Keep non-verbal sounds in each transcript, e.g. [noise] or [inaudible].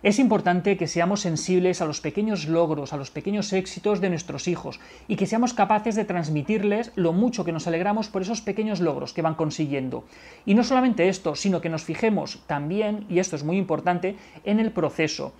Es importante que seamos sensibles a los pequeños logros, a los pequeños éxitos de nuestros hijos y que seamos capaces de transmitirles lo mucho que nos alegramos por esos pequeños logros que van consiguiendo. Y no solamente esto, sino que nos fijemos también, y esto es muy importante, en el proceso.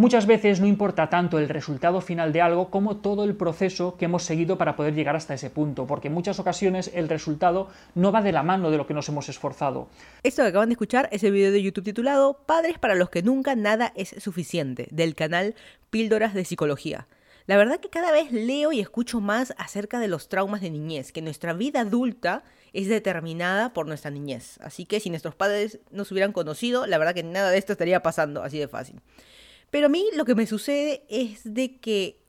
Muchas veces no importa tanto el resultado final de algo como todo el proceso que hemos seguido para poder llegar hasta ese punto, porque en muchas ocasiones el resultado no va de la mano de lo que nos hemos esforzado. Esto que acaban de escuchar es el video de YouTube titulado Padres para los que nunca nada es suficiente, del canal Píldoras de Psicología. La verdad que cada vez leo y escucho más acerca de los traumas de niñez, que nuestra vida adulta es determinada por nuestra niñez. Así que si nuestros padres nos hubieran conocido, la verdad que nada de esto estaría pasando así de fácil. Pero a mí lo que me sucede es de que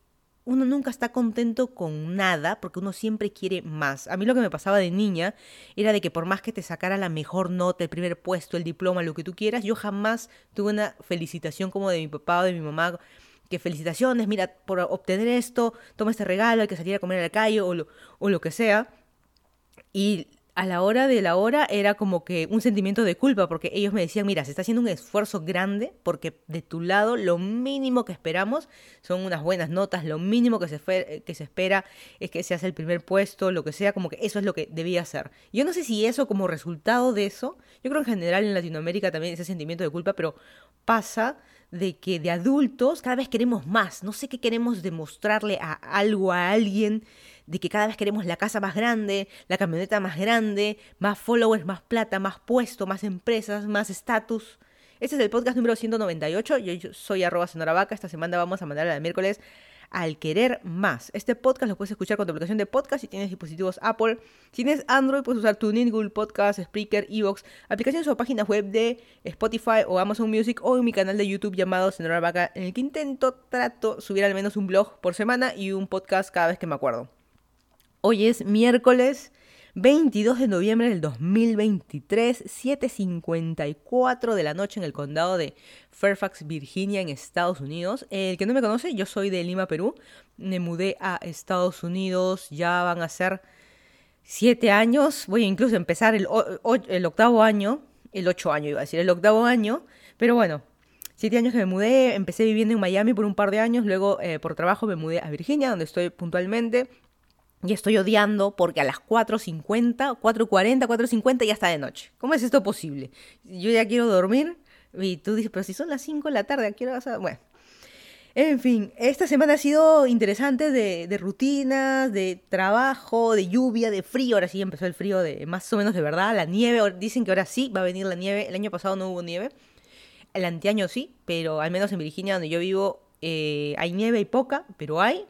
uno nunca está contento con nada porque uno siempre quiere más. A mí lo que me pasaba de niña era de que por más que te sacara la mejor nota, el primer puesto, el diploma, lo que tú quieras, yo jamás tuve una felicitación como de mi papá o de mi mamá. Que felicitaciones, mira, por obtener esto, toma este regalo, hay que salir a comer a la calle o lo, o lo que sea. Y a la hora de la hora era como que un sentimiento de culpa, porque ellos me decían, mira, se está haciendo un esfuerzo grande, porque de tu lado lo mínimo que esperamos son unas buenas notas, lo mínimo que se, que se espera es que seas el primer puesto, lo que sea, como que eso es lo que debía ser. Yo no sé si eso como resultado de eso, yo creo en general en Latinoamérica también ese sentimiento de culpa, pero pasa de que de adultos cada vez queremos más, no sé qué queremos demostrarle a algo, a alguien, de que cada vez queremos la casa más grande, la camioneta más grande, más followers, más plata, más puesto, más empresas, más estatus. Este es el podcast número 198. Yo soy arroba vaca. Esta semana vamos a mandar la miércoles al querer más. Este podcast lo puedes escuchar con tu aplicación de podcast si tienes dispositivos Apple. Si tienes Android, puedes usar TuneIn, Google Podcast, Spreaker, Evox, aplicaciones o páginas web de Spotify o Amazon Music o en mi canal de YouTube llamado Senora Vaca, en el que intento, trato, subir al menos un blog por semana y un podcast cada vez que me acuerdo. Hoy es miércoles 22 de noviembre del 2023, 7.54 de la noche en el condado de Fairfax, Virginia, en Estados Unidos. El que no me conoce, yo soy de Lima, Perú. Me mudé a Estados Unidos, ya van a ser siete años. Voy a incluso empezar el, el octavo año, el ocho año iba a decir, el octavo año. Pero bueno, siete años que me mudé, empecé viviendo en Miami por un par de años, luego eh, por trabajo me mudé a Virginia, donde estoy puntualmente. Y estoy odiando porque a las 4.50, 4.40, 4.50 ya está de noche. ¿Cómo es esto posible? Yo ya quiero dormir y tú dices, pero si son las 5 de la tarde, ¿a qué hora vas a...? Bueno. En fin, esta semana ha sido interesante de, rutinas, de trabajo, de lluvia, de frío. Ahora sí empezó el frío de más o menos de verdad. La nieve, dicen que ahora sí va a venir la nieve. El año pasado no hubo nieve. El anteaño sí, pero al menos en Virginia, donde yo vivo, eh, hay nieve y poca, pero hay.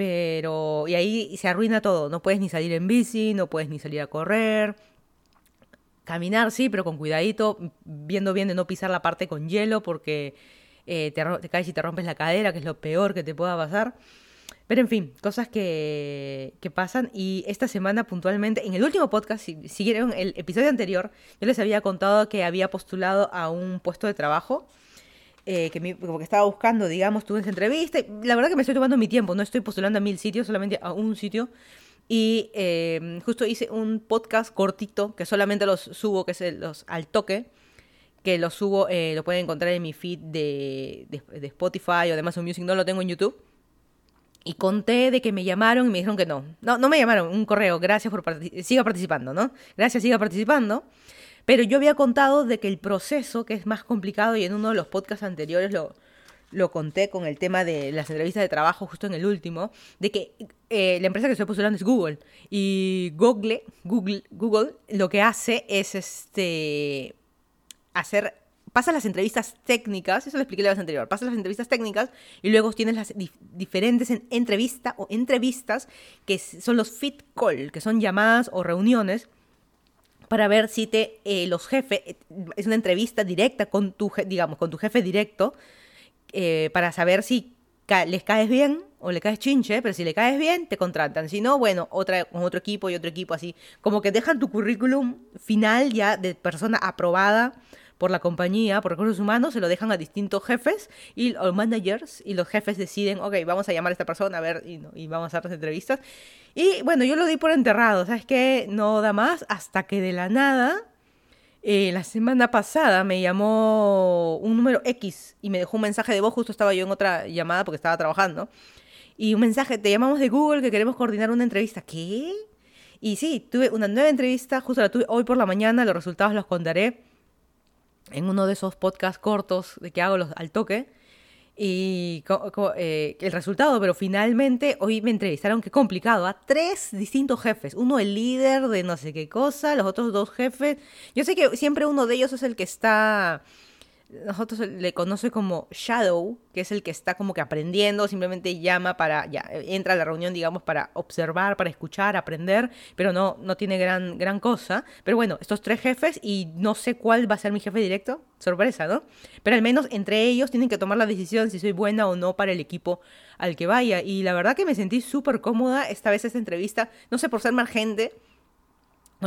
Pero, y ahí se arruina todo. No puedes ni salir en bici, no puedes ni salir a correr. Caminar, sí, pero con cuidadito, viendo bien de no pisar la parte con hielo porque eh, te, caes y te rompes la cadera, que es lo peor que te pueda pasar. Pero en fin, cosas que, que, pasan. Y esta semana puntualmente, en el último podcast, si siguieron el episodio anterior, yo les había contado que había postulado a un puesto de trabajo eh, que como que estaba buscando, digamos, tuve esa entrevista. la verdad que me estoy tomando mi tiempo, no estoy postulando a mil sitios, solamente a un sitio. Y em, justo hice un podcast cortito que solamente los subo, que es los al toque, que lo subo, eh, lo pueden encontrar en mi feed de, de, Spotify o de Amazon Music, no lo tengo en YouTube. Y conté de que me llamaron y me dijeron que no. No, no me llamaron, un correo, gracias por siga participando, ¿no? Gracias, siga participando. Pero yo había contado de que el proceso, que es más complicado, y en uno de los podcasts anteriores lo, lo conté con el tema de las entrevistas de trabajo, justo en el último, de que eh, la empresa que estoy postulando es Google. Y Google, Google, Google lo que hace es este hacer pasa las entrevistas técnicas, eso lo expliqué la vez anterior, pasa las entrevistas técnicas y luego tienes las diferentes en entrevista o entrevistas que son los fit call, que son llamadas o reuniones para ver si te eh, los jefes, eh, es una entrevista directa con tu, digamos, con tu jefe directo, eh, para saber si les caes bien o le caes chinche, pero si le caes bien, te contratan. Si no, bueno, otra, con otro equipo y otro equipo así. Como que dejan tu currículum final ya de persona aprobada por la compañía, por recursos humanos, se lo dejan a distintos jefes y los managers y los jefes deciden, ok, vamos a llamar a esta persona a ver y, vamos a hacer las entrevistas. Y bueno, yo lo di por enterrado, ¿sabes qué? No da más hasta que de la nada Eh, la semana pasada me llamó un número X y me dejó un mensaje de voz, justo estaba yo en otra llamada porque estaba trabajando. Y un mensaje, te llamamos de Google que queremos coordinar una entrevista. ¿Qué? Y sí, tuve una nueva entrevista, justo la tuve hoy por la mañana, los resultados los contaré en uno de esos podcasts cortos de que hago los, al toque y eh, el resultado, pero finalmente hoy me entrevistaron, qué complicado, a tres distintos jefes, uno el líder de no sé qué cosa, los otros dos jefes, yo sé que siempre uno de ellos es el que está nosotros le conoce como Shadow, que es el que está como que aprendiendo, simplemente llama para, ya, entra a la reunión, digamos, para observar, para escuchar, aprender, pero no, no tiene gran, gran cosa. Pero bueno, estos tres jefes y no sé cuál va a ser mi jefe directo, sorpresa, ¿no? Pero al menos entre ellos tienen que tomar la decisión si soy buena o no para el equipo al que vaya. Y la verdad que me sentí súper cómoda esta vez esta entrevista, no sé por ser más gente.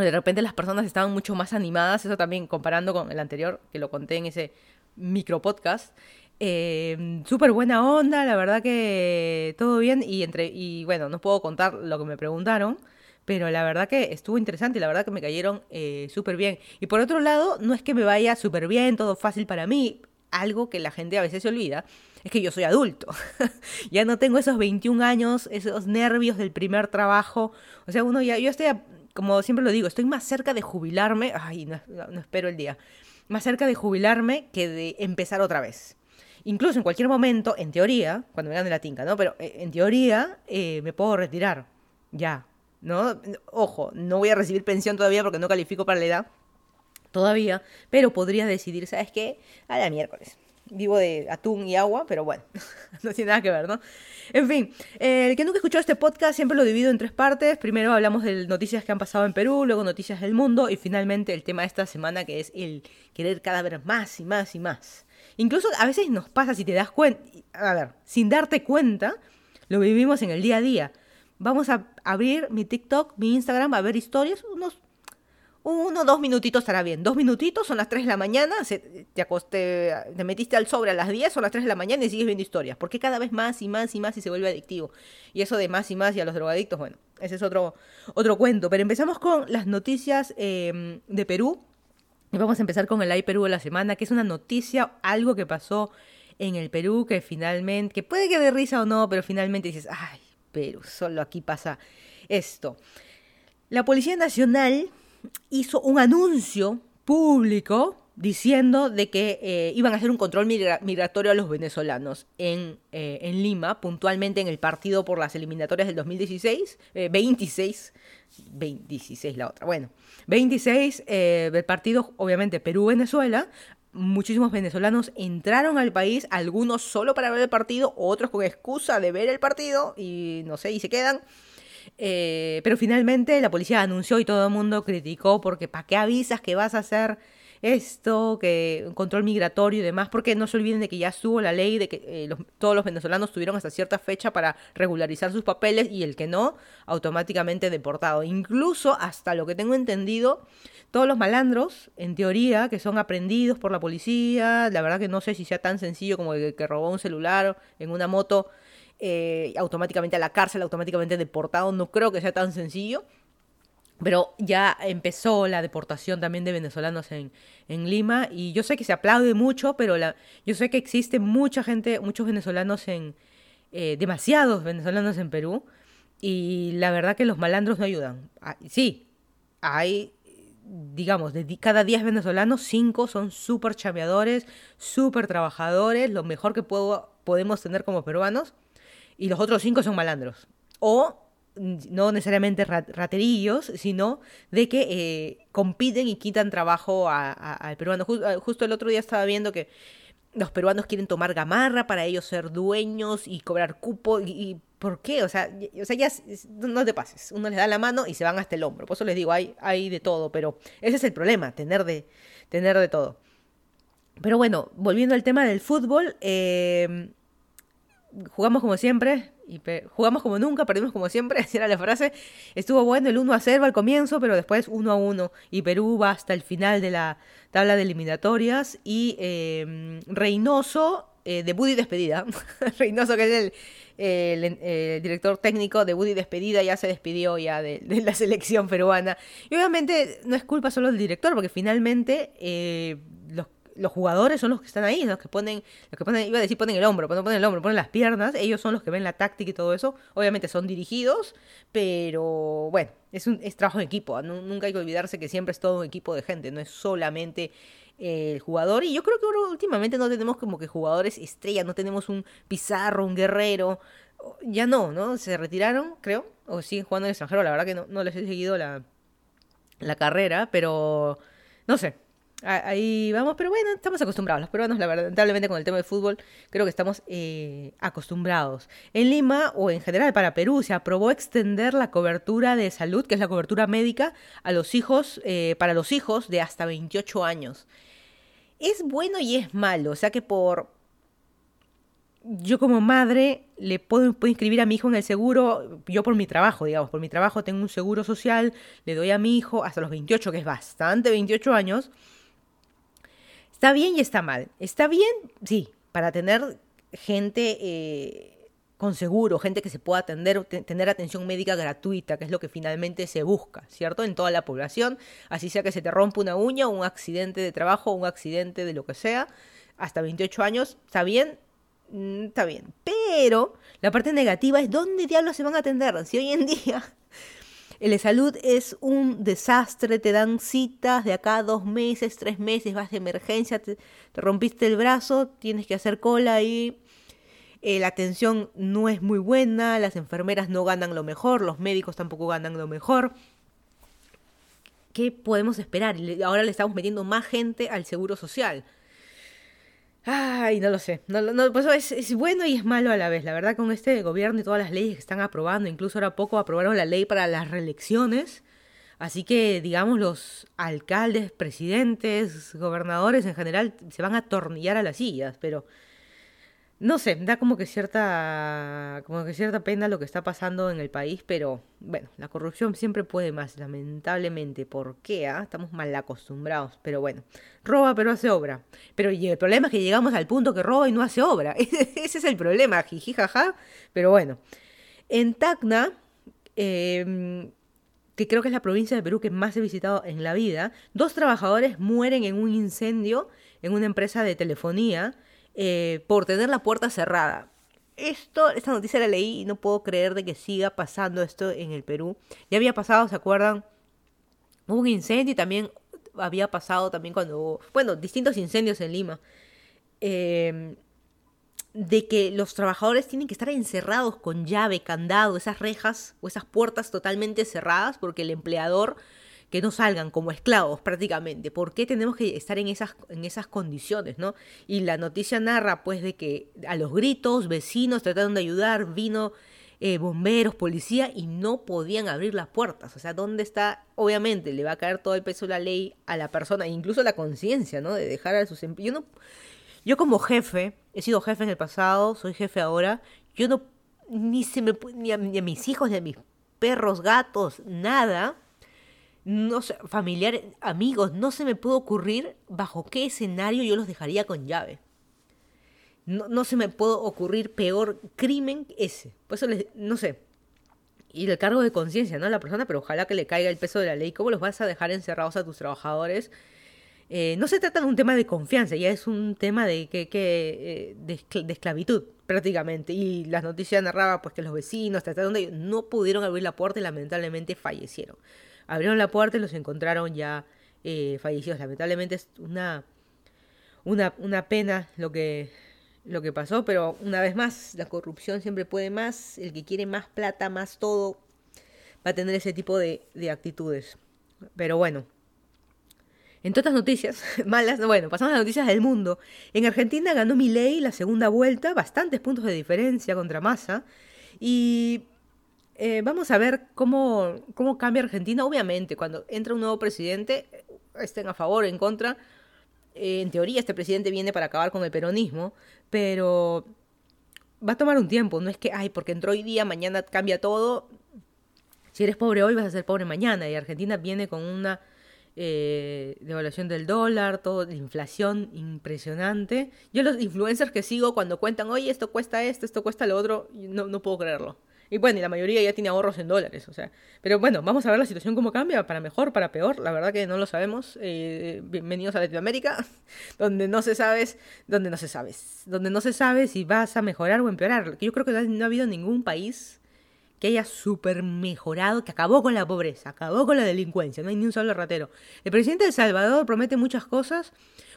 De repente las personas estaban mucho más animadas, eso también comparando con el anterior, que lo conté en ese micro podcast. Eh, Súper buena onda, la verdad que todo bien. Y, entre, y bueno, no puedo contar lo que me preguntaron, pero la verdad que estuvo interesante y la verdad que me cayeron eh, súper bien. Y por otro lado, no es que me vaya súper bien, todo fácil para mí. Algo que la gente a veces se olvida es que yo soy adulto. [laughs] ya no tengo esos 21 años, esos nervios del primer trabajo. O sea, uno ya, yo estoy, como siempre lo digo, estoy más cerca de jubilarme. Ay, no espero el día más cerca de jubilarme que de empezar otra vez. Incluso en cualquier momento, en teoría, cuando me gane la tinca, ¿no? Pero eh, en teoría eh, me puedo retirar. Ya. ¿No? Ojo, no voy a recibir pensión todavía porque no califico para la edad. Todavía. Pero podría decidir, ¿sabes qué? A la miércoles vivo de atún y agua, pero bueno, [laughs] no tiene nada que ver, ¿no? En fin, eh, el que nunca escuchó este podcast siempre lo divido en tres partes. Primero hablamos de noticias que han pasado en Perú, luego noticias del mundo y finalmente el tema de esta semana que es el querer cada vez más y más y más. Incluso a veces nos pasa si te das cuenta, a ver, sin darte cuenta, lo vivimos en el día a día. Vamos a abrir mi TikTok, mi Instagram, a ver historias, unos uno, dos minutitos estará bien. Dos minutitos, son las 3 de la mañana, te, acosté, te metiste al sobre a las 10, son las 3 de la mañana y sigues viendo historias. Porque cada vez más y más y más y se vuelve adictivo. Y eso de más y más y a los drogadictos, bueno, ese es otro, otro cuento. Pero empezamos con las noticias em, de Perú. Y vamos a empezar con el Ay Perú de la semana, que es una noticia, algo que pasó en el Perú, que finalmente, que puede que de risa o no, pero finalmente dices, ay, Perú, solo aquí pasa esto. La Policía Nacional hizo un anuncio público diciendo de que eh, iban a hacer un control migratorio a los venezolanos en, eh, en, Lima, puntualmente en el partido por las eliminatorias del 2016, 26, 26 la otra, bueno, 26 eh, del partido, obviamente Perú-Venezuela, muchísimos venezolanos entraron al país, algunos solo para ver el partido, otros con excusa de ver el partido y no sé, y se quedan. Eh, pero finalmente la policía anunció y todo el mundo criticó porque ¿para qué avisas que vas a hacer esto, que control migratorio y demás? Porque no se olviden de que ya estuvo la ley de que eh, todos los venezolanos tuvieron hasta cierta fecha para regularizar sus papeles y el que no, automáticamente deportado. Incluso hasta lo que tengo entendido, todos los malandros, en teoría, que son aprendidos por la policía, la verdad que no sé si sea tan sencillo como el que robó un celular en una moto eh, automáticamente a la cárcel, automáticamente deportado. No creo que sea tan sencillo. Pero ya empezó la deportación también de venezolanos en, en Lima. Y yo sé que se aplaude mucho, pero la, yo sé que existe mucha gente, muchos venezolanos en. Eh, demasiados venezolanos en Perú. Y la verdad que los malandros no ayudan. Ah, sí, hay digamos, de cada 10 venezolanos, 5 son súper chameadores, súper trabajadores, lo mejor que puedo, podemos tener como peruanos y los otros cinco son malandros. O no necesariamente raterillos, sino de que eh, compiten y quitan trabajo al peruano. justo el otro día estaba viendo que los peruanos quieren tomar gamarra para ellos ser dueños y cobrar cupo. ¿Y, por qué? O sea, o sea, ya no te pases. Uno les da la mano y se van hasta el hombro. Por eso les digo, hay, hay de todo, pero ese es el problema, tener de, tener de todo. Pero bueno, volviendo al tema del fútbol, eh, jugamos como siempre, y jugamos como nunca, perdimos como siempre, [laughs] era la frase. Estuvo bueno el 1 a 0 al comienzo, pero después 1 a 1. Y Perú va hasta el final de la tabla de eliminatorias. Y em, Reynoso eh, de Buddy Despedida. [laughs] Reynoso, que es el, director técnico de Buddy Despedida, ya se despidió ya de, la selección peruana. Y obviamente no es culpa solo del director, porque finalmente eh, los los jugadores son los que están ahí, los que ponen, los que ponen, iba a decir ponen el hombro, ponen, ponen el hombro, ponen las piernas, ellos son los que ven la táctica y todo eso. Obviamente son dirigidos, pero bueno, es un es trabajo en equipo. Nunca hay que olvidarse que siempre es todo un equipo de gente, no es solamente el jugador. Y yo creo que últimamente no tenemos como que jugadores estrellas, no tenemos un Pizarro, un Guerrero. Ya no, ¿no? Se retiraron, creo, o siguen jugando en extranjero. La verdad que no, no les he seguido la, la carrera, pero no sé, Ahí vamos, pero bueno, estamos acostumbrados. Los peruanos, lamentablemente, con el tema del fútbol, creo que estamos eh, acostumbrados. En Lima, o en general para Perú, se aprobó extender la cobertura de salud, que es la cobertura médica, a los hijos, eh, para los hijos de hasta 28 años. Es bueno y es malo. O sea que por. Yo como madre le puedo, puedo inscribir a mi hijo en el seguro, yo por mi trabajo, digamos, por mi trabajo tengo un seguro social, le doy a mi hijo hasta los 28, que es bastante 28 años, Está bien y está mal. Está bien, sí, para tener gente eh, con seguro, gente que se pueda atender, tener atención médica gratuita, que es lo que finalmente se busca, ¿cierto? En toda la población, así sea que se te rompa una uña, un accidente de trabajo, un accidente de lo que sea, hasta 28 años, está bien, mm, está bien. Pero la parte negativa es dónde diablos se van a atender. Si hoy en día el salud es un desastre, te dan citas de acá dos meses, tres meses, vas de emergencia, te, rompiste el brazo, tienes que hacer cola y eh, la atención no es muy buena, las enfermeras no ganan lo mejor, los médicos tampoco ganan lo mejor. ¿Qué podemos esperar? Ahora le estamos metiendo más gente al seguro social. Ay, no lo sé. No, no, pues es, es, bueno y es malo a la vez. La verdad, con este gobierno y todas las leyes que están aprobando, incluso ahora poco aprobaron la ley para las reelecciones. Así que, digamos, los alcaldes, presidentes, gobernadores en general se van a atornillar a las sillas, pero no sé, da como que cierta como que cierta pena lo que está pasando en el país, pero bueno, la corrupción siempre puede más, lamentablemente. ¿Por qué? Ah? Estamos mal acostumbrados, pero bueno, roba pero hace obra. Pero el problema es que llegamos al punto que roba y no hace obra. [laughs] Ese es el problema, jiji, jaja. Pero bueno, en Tacna, em, que creo que es la provincia de Perú que más he visitado en la vida, dos trabajadores mueren en un incendio en una empresa de telefonía eh, por tener la puerta cerrada. Esto, esta noticia la leí y no puedo creer de que siga pasando esto en el Perú. Ya había pasado, ¿se acuerdan? Hubo un incendio y también había pasado también cuando hubo, bueno, distintos incendios en Lima. Em, de que los trabajadores tienen que estar encerrados con llave, candado, esas rejas o esas puertas totalmente cerradas porque el empleador que no salgan como esclavos prácticamente. ¿Por qué tenemos que estar en esas, en esas condiciones, no? Y la noticia narra pues de que a los gritos, vecinos trataron de ayudar, vino eh, bomberos, policía y no podían abrir las puertas. O sea, ¿dónde está? Obviamente le va a caer todo el peso de la ley a la persona, incluso la conciencia, ¿no? De dejar a sus empleados. Yo, no, yo como jefe, he sido jefe en el pasado, soy jefe ahora, yo no, ni, se me, ni a mis hijos, ni a mis perros, gatos, nada, no familiares, amigos, no se me puede ocurrir bajo qué escenario yo los dejaría con llave. No, no se me puede ocurrir peor crimen ese. Por eso les, no sé. Y el cargo de conciencia, ¿no? La persona, pero ojalá que le caiga el peso de la ley. ¿Cómo los vas a dejar encerrados a tus trabajadores? Eh, no se trata de un tema de confianza, ya es un tema de, que, eh, de, esclavitud prácticamente. Y las noticias narraban pues que los vecinos trataron de no pudieron abrir la puerta y lamentablemente fallecieron abrieron la puerta y los encontraron ya eh, fallecidos. Lamentablemente es una, una, una pena lo que, lo que pasó, pero una vez más, la corrupción siempre puede más, el que quiere más plata, más todo, va a tener ese tipo de, de actitudes. Pero bueno, en todas las noticias [laughs] malas, bueno, pasamos a las noticias del mundo. En Argentina ganó Milei la segunda vuelta, bastantes puntos de diferencia contra Massa. Y eh, vamos a ver cómo, cómo cambia Argentina. Obviamente, cuando entra un nuevo presidente, estén a favor o en contra. Eh, en teoría, este presidente viene para acabar con el peronismo, pero va a tomar un tiempo. No es que, ay, porque entró hoy día, mañana cambia todo. Si eres pobre hoy, vas a ser pobre mañana. Y Argentina viene con una eh, devaluación del dólar, todo, inflación impresionante. Yo los influencers que sigo cuando cuentan, oye, esto cuesta esto, esto cuesta lo otro, no, no puedo creerlo. Y bueno, y la mayoría ya tiene ahorros en dólares, o sea. Pero bueno, vamos a ver la situación cómo cambia, para mejor, para peor. La verdad que no lo sabemos. Eh, bienvenidos a Latinoamérica, [laughs] donde no se sabe, donde no se sabe, donde no se sabe si vas a mejorar o empeorar. Yo creo que no ha habido ningún país que haya súper mejorado, que acabó con la pobreza, acabó con la delincuencia, no hay ni un solo ratero. El presidente de El Salvador promete muchas cosas.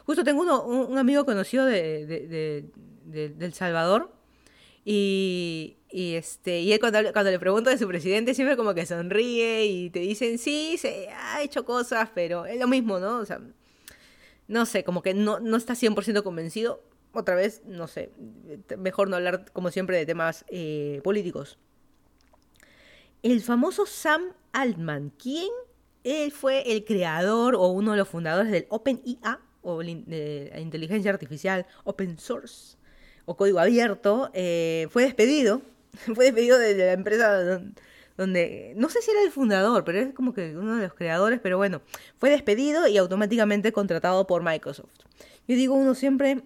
Justo tengo uno, un, amigo conocido de, de, de, El Salvador y, y, este, y él cuando, cuando, le pregunto de su presidente siempre como que sonríe y te dicen, sí, se ha hecho cosas, pero es lo mismo, ¿no? O sea, no sé, como que no, no está 100% convencido. Otra vez, no sé, mejor no hablar como siempre de temas eh, políticos. El famoso Sam Altman, ¿quién? Él fue el creador o uno de los fundadores del OpenIA, o la inteligencia artificial open source o código abierto, eh, fue despedido. [laughs] fue despedido de, la empresa donde, no sé si era el fundador, pero es como que uno de los creadores, pero bueno, fue despedido y automáticamente contratado por Microsoft. Yo digo, uno siempre,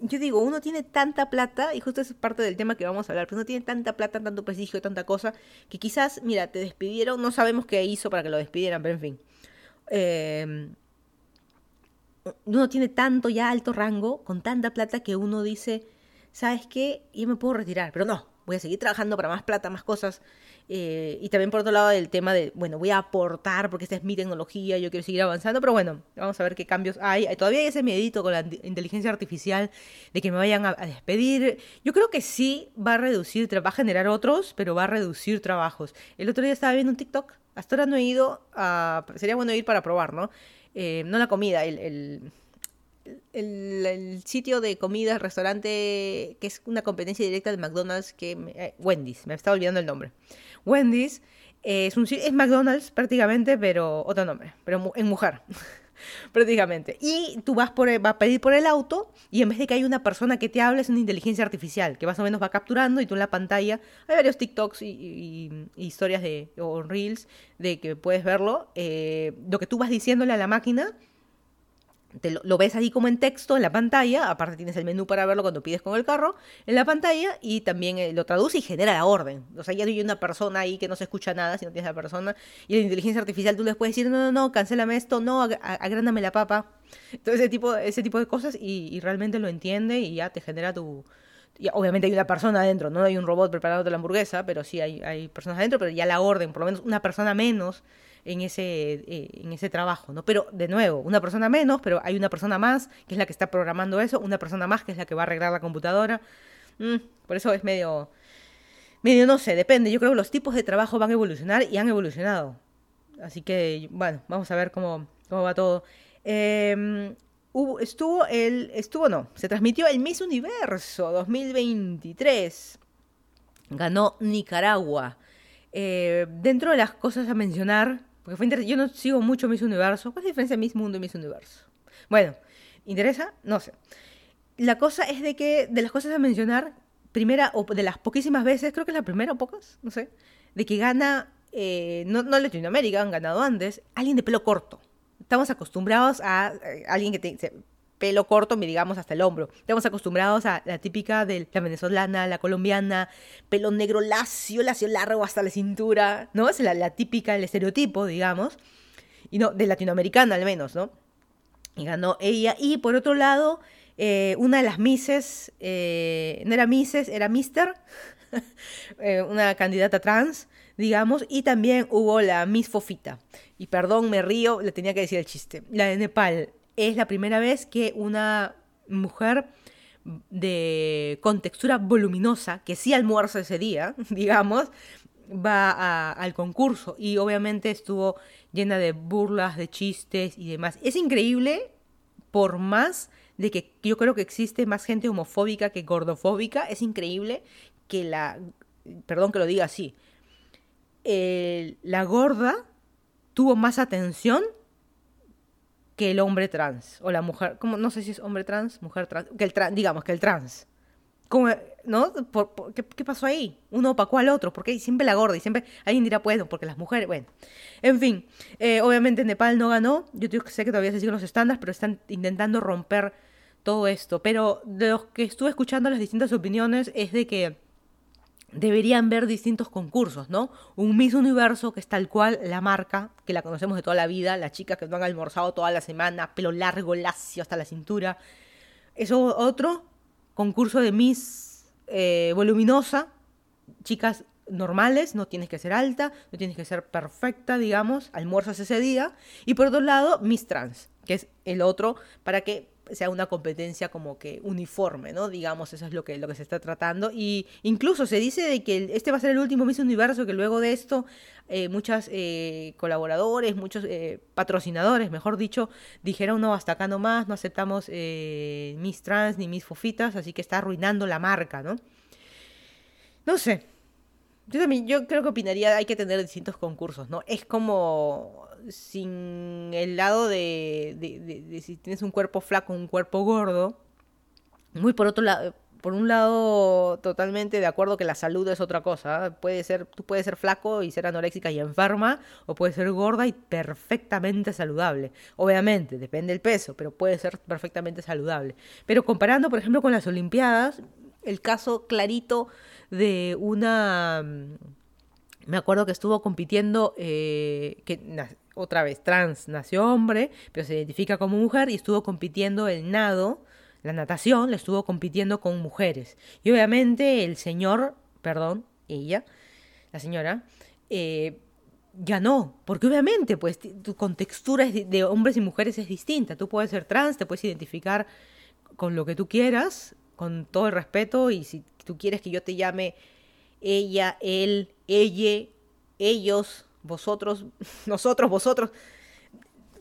yo digo, uno tiene tanta plata, y justo es parte del tema que vamos a hablar, pero uno tiene tanta plata, tanto prestigio, tanta cosa, que quizás, mira, te despidieron, no sabemos qué hizo para que lo despidieran, pero en fin. Eh, uno tiene tanto ya alto rango, con tanta plata, que uno dice, ¿sabes qué? Yo me puedo retirar, pero no, voy a seguir trabajando para más plata, más cosas. Eh, y también por otro lado el tema de, bueno, voy a aportar porque esta es mi tecnología, yo quiero seguir avanzando, pero bueno, vamos a ver qué cambios hay. Todavía hay ese medito con la inteligencia artificial de que me vayan a, despedir. Yo creo que sí va a reducir, va a generar otros, pero va a reducir trabajos. El otro día estaba viendo un TikTok, hasta ahora no he ido, a, sería bueno ir para probar, ¿no? Eh, no la comida, el el, sitio de comida, restaurante, que es una competencia directa de McDonald's, que eh, Wendy's, me estaba olvidando el nombre. Wendy's es, un, es McDonald's prácticamente, pero otro nombre, pero en mujer. [laughs] prácticamente. Y tú vas, por, a pedir por el auto y en vez de que haya una persona que te hable, es una inteligencia artificial que más o menos va capturando y tú en la pantalla hay varios TikToks y, historias de, o reels de que puedes verlo. Eh, lo que tú vas diciéndole a la máquina lo, ves ahí como en texto en la pantalla, aparte tienes el menú para verlo cuando pides con el carro, en la pantalla y también eh, lo traduce y genera la orden. O sea, ya no hay una persona ahí que no se escucha nada si no tienes la persona. Y la inteligencia artificial tú les puedes decir, no, no, no, cancélame esto, no, agrándame la papa. Entonces ese tipo, ese tipo de cosas y, realmente lo entiende y ya te genera tu... obviamente hay una persona adentro, no hay un robot preparado de la hamburguesa, pero sí hay, hay personas adentro, pero ya la orden, por lo menos una persona menos en ese, eh, en ese trabajo, ¿no? Pero, de nuevo, una persona menos, pero hay una persona más que es la que está programando eso, una persona más que es la que va a arreglar la computadora. Mm, por eso es medio, medio, no sé, depende. Yo creo que los tipos de trabajo van a evolucionar y han evolucionado. Así que, bueno, vamos a ver cómo, cómo va todo. Em, estuvo el, estuvo no, se transmitió el Miss Universo 2023. Ganó Nicaragua. Eh, dentro de las cosas a mencionar, porque fue interesante. Yo no sigo mucho Miss Universo. ¿Cuál es la diferencia de Miss Mundo y Miss Universo? Bueno, ¿interesa? No sé. La cosa es de que, de las cosas a mencionar, primera, o de las poquísimas veces, creo que es la primera o pocas, no sé, de que gana, eh, no, no Latinoamérica, han ganado antes, alguien de pelo corto. Estamos acostumbrados a, eh, alguien que te, pelo corto, digamos hasta el hombro. Estamos acostumbrados a la típica de la venezolana, la colombiana, pelo negro lacio, lacio largo hasta la cintura, ¿no? Es la, típica, el estereotipo, digamos. Y no, de latinoamericana al menos, ¿no? Y ganó ella. Y por otro lado, eh, una de las Misses, eh, no era Misses, era Mister, [laughs] eh, una candidata trans, digamos, y también hubo la Miss Fofita. Y perdón, me río, le tenía que decir el chiste. La de Nepal, es la primera vez que una mujer de con textura voluminosa, que sí almuerza ese día, [laughs] digamos, va al concurso y obviamente estuvo llena de burlas, de chistes y demás. Es increíble por más de que yo creo que existe más gente homofóbica que gordofóbica, es increíble que la, perdón que lo diga así, la gorda tuvo más atención que el hombre trans o la mujer, como no sé si es hombre trans, mujer trans, que el trans, digamos que el trans. ¿no? ¿qué, pasó ahí? Uno opacó al otro, porque siempre la gorda y siempre alguien dirá, bueno, porque las mujeres, bueno. En fin, eh, obviamente Nepal no ganó, yo sé que todavía se siguen los estándares, pero están intentando romper todo esto. Pero de los que estuve escuchando las distintas opiniones es de que deberían ver distintos concursos, ¿no? Un Miss Universo, que es tal cual la marca, que la conocemos de toda la vida, las chicas que no han almorzado toda la semana, pelo largo, lacio hasta la cintura. Eso otro, concurso de Miss eh, voluminosa, chicas normales, no tienes que ser alta, no tienes que ser perfecta, digamos, almuerzas ese día. Y por otro lado, Miss Trans, que es el otro, para que sea una competencia como que uniforme, ¿no? Digamos, eso es lo que, lo que se está tratando. Y incluso se dice de que este va a ser el último Miss Universo, que luego de esto eh, muchos eh, colaboradores, muchos eh, patrocinadores, mejor dicho, dijeron, no, hasta acá nomás, no aceptamos eh, Miss Trans ni Miss Fofitas, así que está arruinando la marca, ¿no? No sé. Yo también, yo creo que opinaría, hay que tener distintos concursos, ¿no? Es como sin el lado de, si tienes un cuerpo flaco, un cuerpo gordo. Muy por otro lado, por un lado, totalmente de acuerdo que la salud es otra cosa. Puede ser, tú puedes ser flaco y ser anoréxica y enferma, o puedes ser gorda y perfectamente saludable. Obviamente, depende del peso, pero puede ser perfectamente saludable. Pero comparando, por ejemplo, con las Olimpiadas, el caso clarito de una me acuerdo que estuvo compitiendo, eh, que otra vez trans, nació hombre, pero se identifica como mujer y estuvo compitiendo el nado, la natación, le estuvo compitiendo con mujeres. Y obviamente el señor, perdón, ella, la señora, eh, ganó, porque obviamente pues tu contextura de hombres y mujeres es distinta. Tú puedes ser trans, te puedes identificar con lo que tú quieras, con todo el respeto, y si tú quieres que yo te llame ella, él, ella, ellos, vosotros, [laughs] nosotros, vosotros,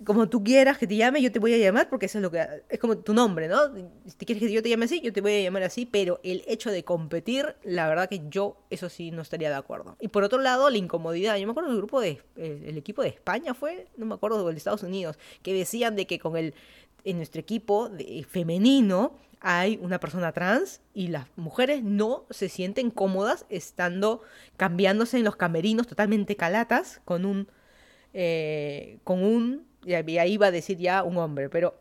como tú quieras que te llame, yo te voy a llamar porque eso es lo que es como tu nombre, ¿no? Si te quieres que yo te llame así, yo te voy a llamar así, pero el hecho de competir, la verdad que yo eso sí no estaría de acuerdo. Y por otro lado, la incomodidad. Yo me acuerdo del grupo de el, equipo de España fue, no me acuerdo del Estados Unidos, que decían de que con el en nuestro equipo de, femenino hay una persona trans y las mujeres no se sienten cómodas estando cambiándose en los camerinos totalmente calatas con un eh, con un y ahí iba a decir ya un hombre pero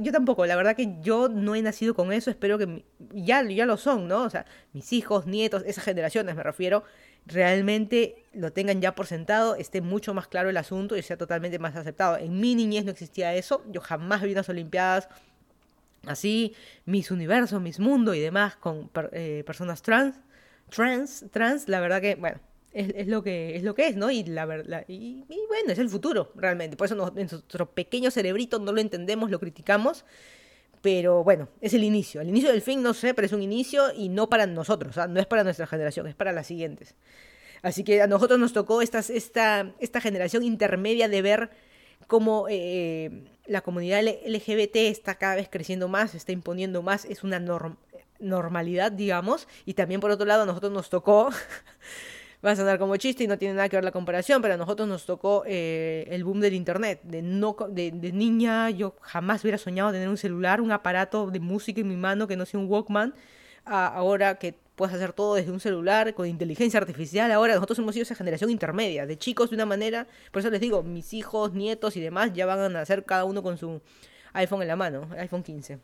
yo, tampoco la verdad que yo no he nacido con eso espero que ya ya lo son no o sea mis hijos nietos esas generaciones me refiero realmente lo tengan ya por sentado, esté mucho más claro el asunto y sea totalmente más aceptado. En mi niñez no existía eso, yo jamás vi unas Olimpiadas así, mis universos, mis mundos y demás con eh, personas trans, trans, trans, la verdad que, bueno, es, lo que es lo que es, ¿no? Y la verdad y, bueno, es el futuro realmente. Por eso en nuestro pequeño cerebrito no lo entendemos, lo criticamos, pero bueno, es el inicio. El inicio del fin, no sé, pero es un inicio y no para nosotros, no es para nuestra generación, es para las siguientes. Así que a nosotros nos tocó esta, esta, esta generación intermedia de ver cómo eh, la comunidad LGBT está cada vez creciendo más, está imponiendo más, es una normalidad, digamos, y también por otro lado a nosotros nos tocó [laughs] va a sonar como chiste y no tiene nada que ver la comparación, pero a nosotros nos tocó eh, el boom del internet. De, no, de, niña yo jamás hubiera soñado tener un celular, un aparato de música en mi mano que no sea un Walkman. ahora que puedes hacer todo desde un celular, con inteligencia artificial, ahora nosotros hemos sido esa generación intermedia, de chicos de una manera, por eso les digo, mis hijos, nietos y demás ya van a nacer cada uno con su iPhone en la mano, iPhone 15.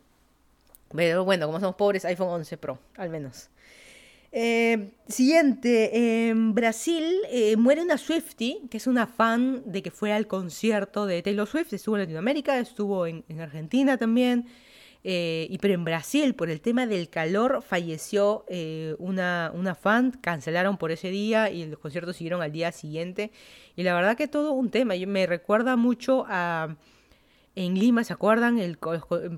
Pero bueno, como somos pobres, iPhone 11 Pro, al menos. Eh, siguiente, en Brasil eh, muere una Swiftie, que es una fan de que fue al concierto de Taylor Swift, estuvo en Latinoamérica, estuvo en, Argentina también, eh, y pero en Brasil, por el tema del calor, falleció una, una fan, cancelaron por ese día y los conciertos siguieron al día siguiente, y la verdad que todo un tema, me recuerda mucho a en Lima, ¿se acuerdan?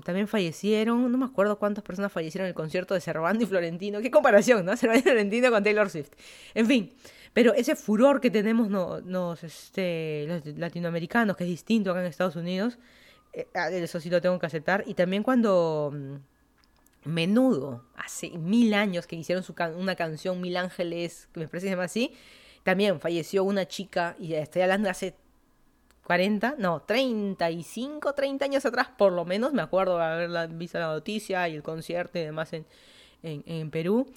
También fallecieron, no me acuerdo cuántas personas fallecieron en el concierto de Cervando y Florentino. Qué comparación, ¿no? [laughs] Cervando y Florentino con Taylor Swift. En fin, pero ese furor que tenemos este, los latinoamericanos, que es distinto acá en Estados Unidos, eh, ah, eso sí lo tengo que aceptar. Y también cuando mm, Menudo, hace mil años que hicieron su una canción, Mil Ángeles, que me parece que se llama así, también falleció una chica, y estoy hablando hace 40, no, 35, 30 años atrás, por lo menos, me acuerdo haber visto la noticia y el concierto y demás en, en, en Perú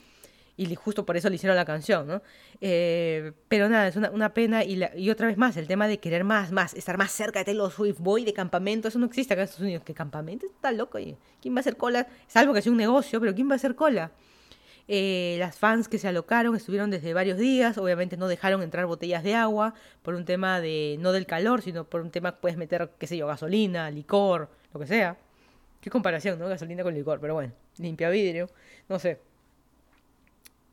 y justo por eso le hicieron la canción, ¿no? Eh, pero nada, es una, pena y, y, otra vez más, el tema de querer más, más, estar más cerca de Taylor Swift, voy de campamento, eso no existe acá en Estados Unidos, ¿qué campamento? Está loco, ¿quién va a hacer cola? Salvo que sea un negocio, pero ¿quién va a hacer cola? Eh, las fans que se alocaron estuvieron desde varios días, obviamente no dejaron entrar botellas de agua por un tema de, no del calor, sino por un tema que puedes meter, qué sé yo, gasolina, licor, lo que sea. Qué comparación, ¿no? Gasolina con licor, pero bueno, limpia vidrio, no sé.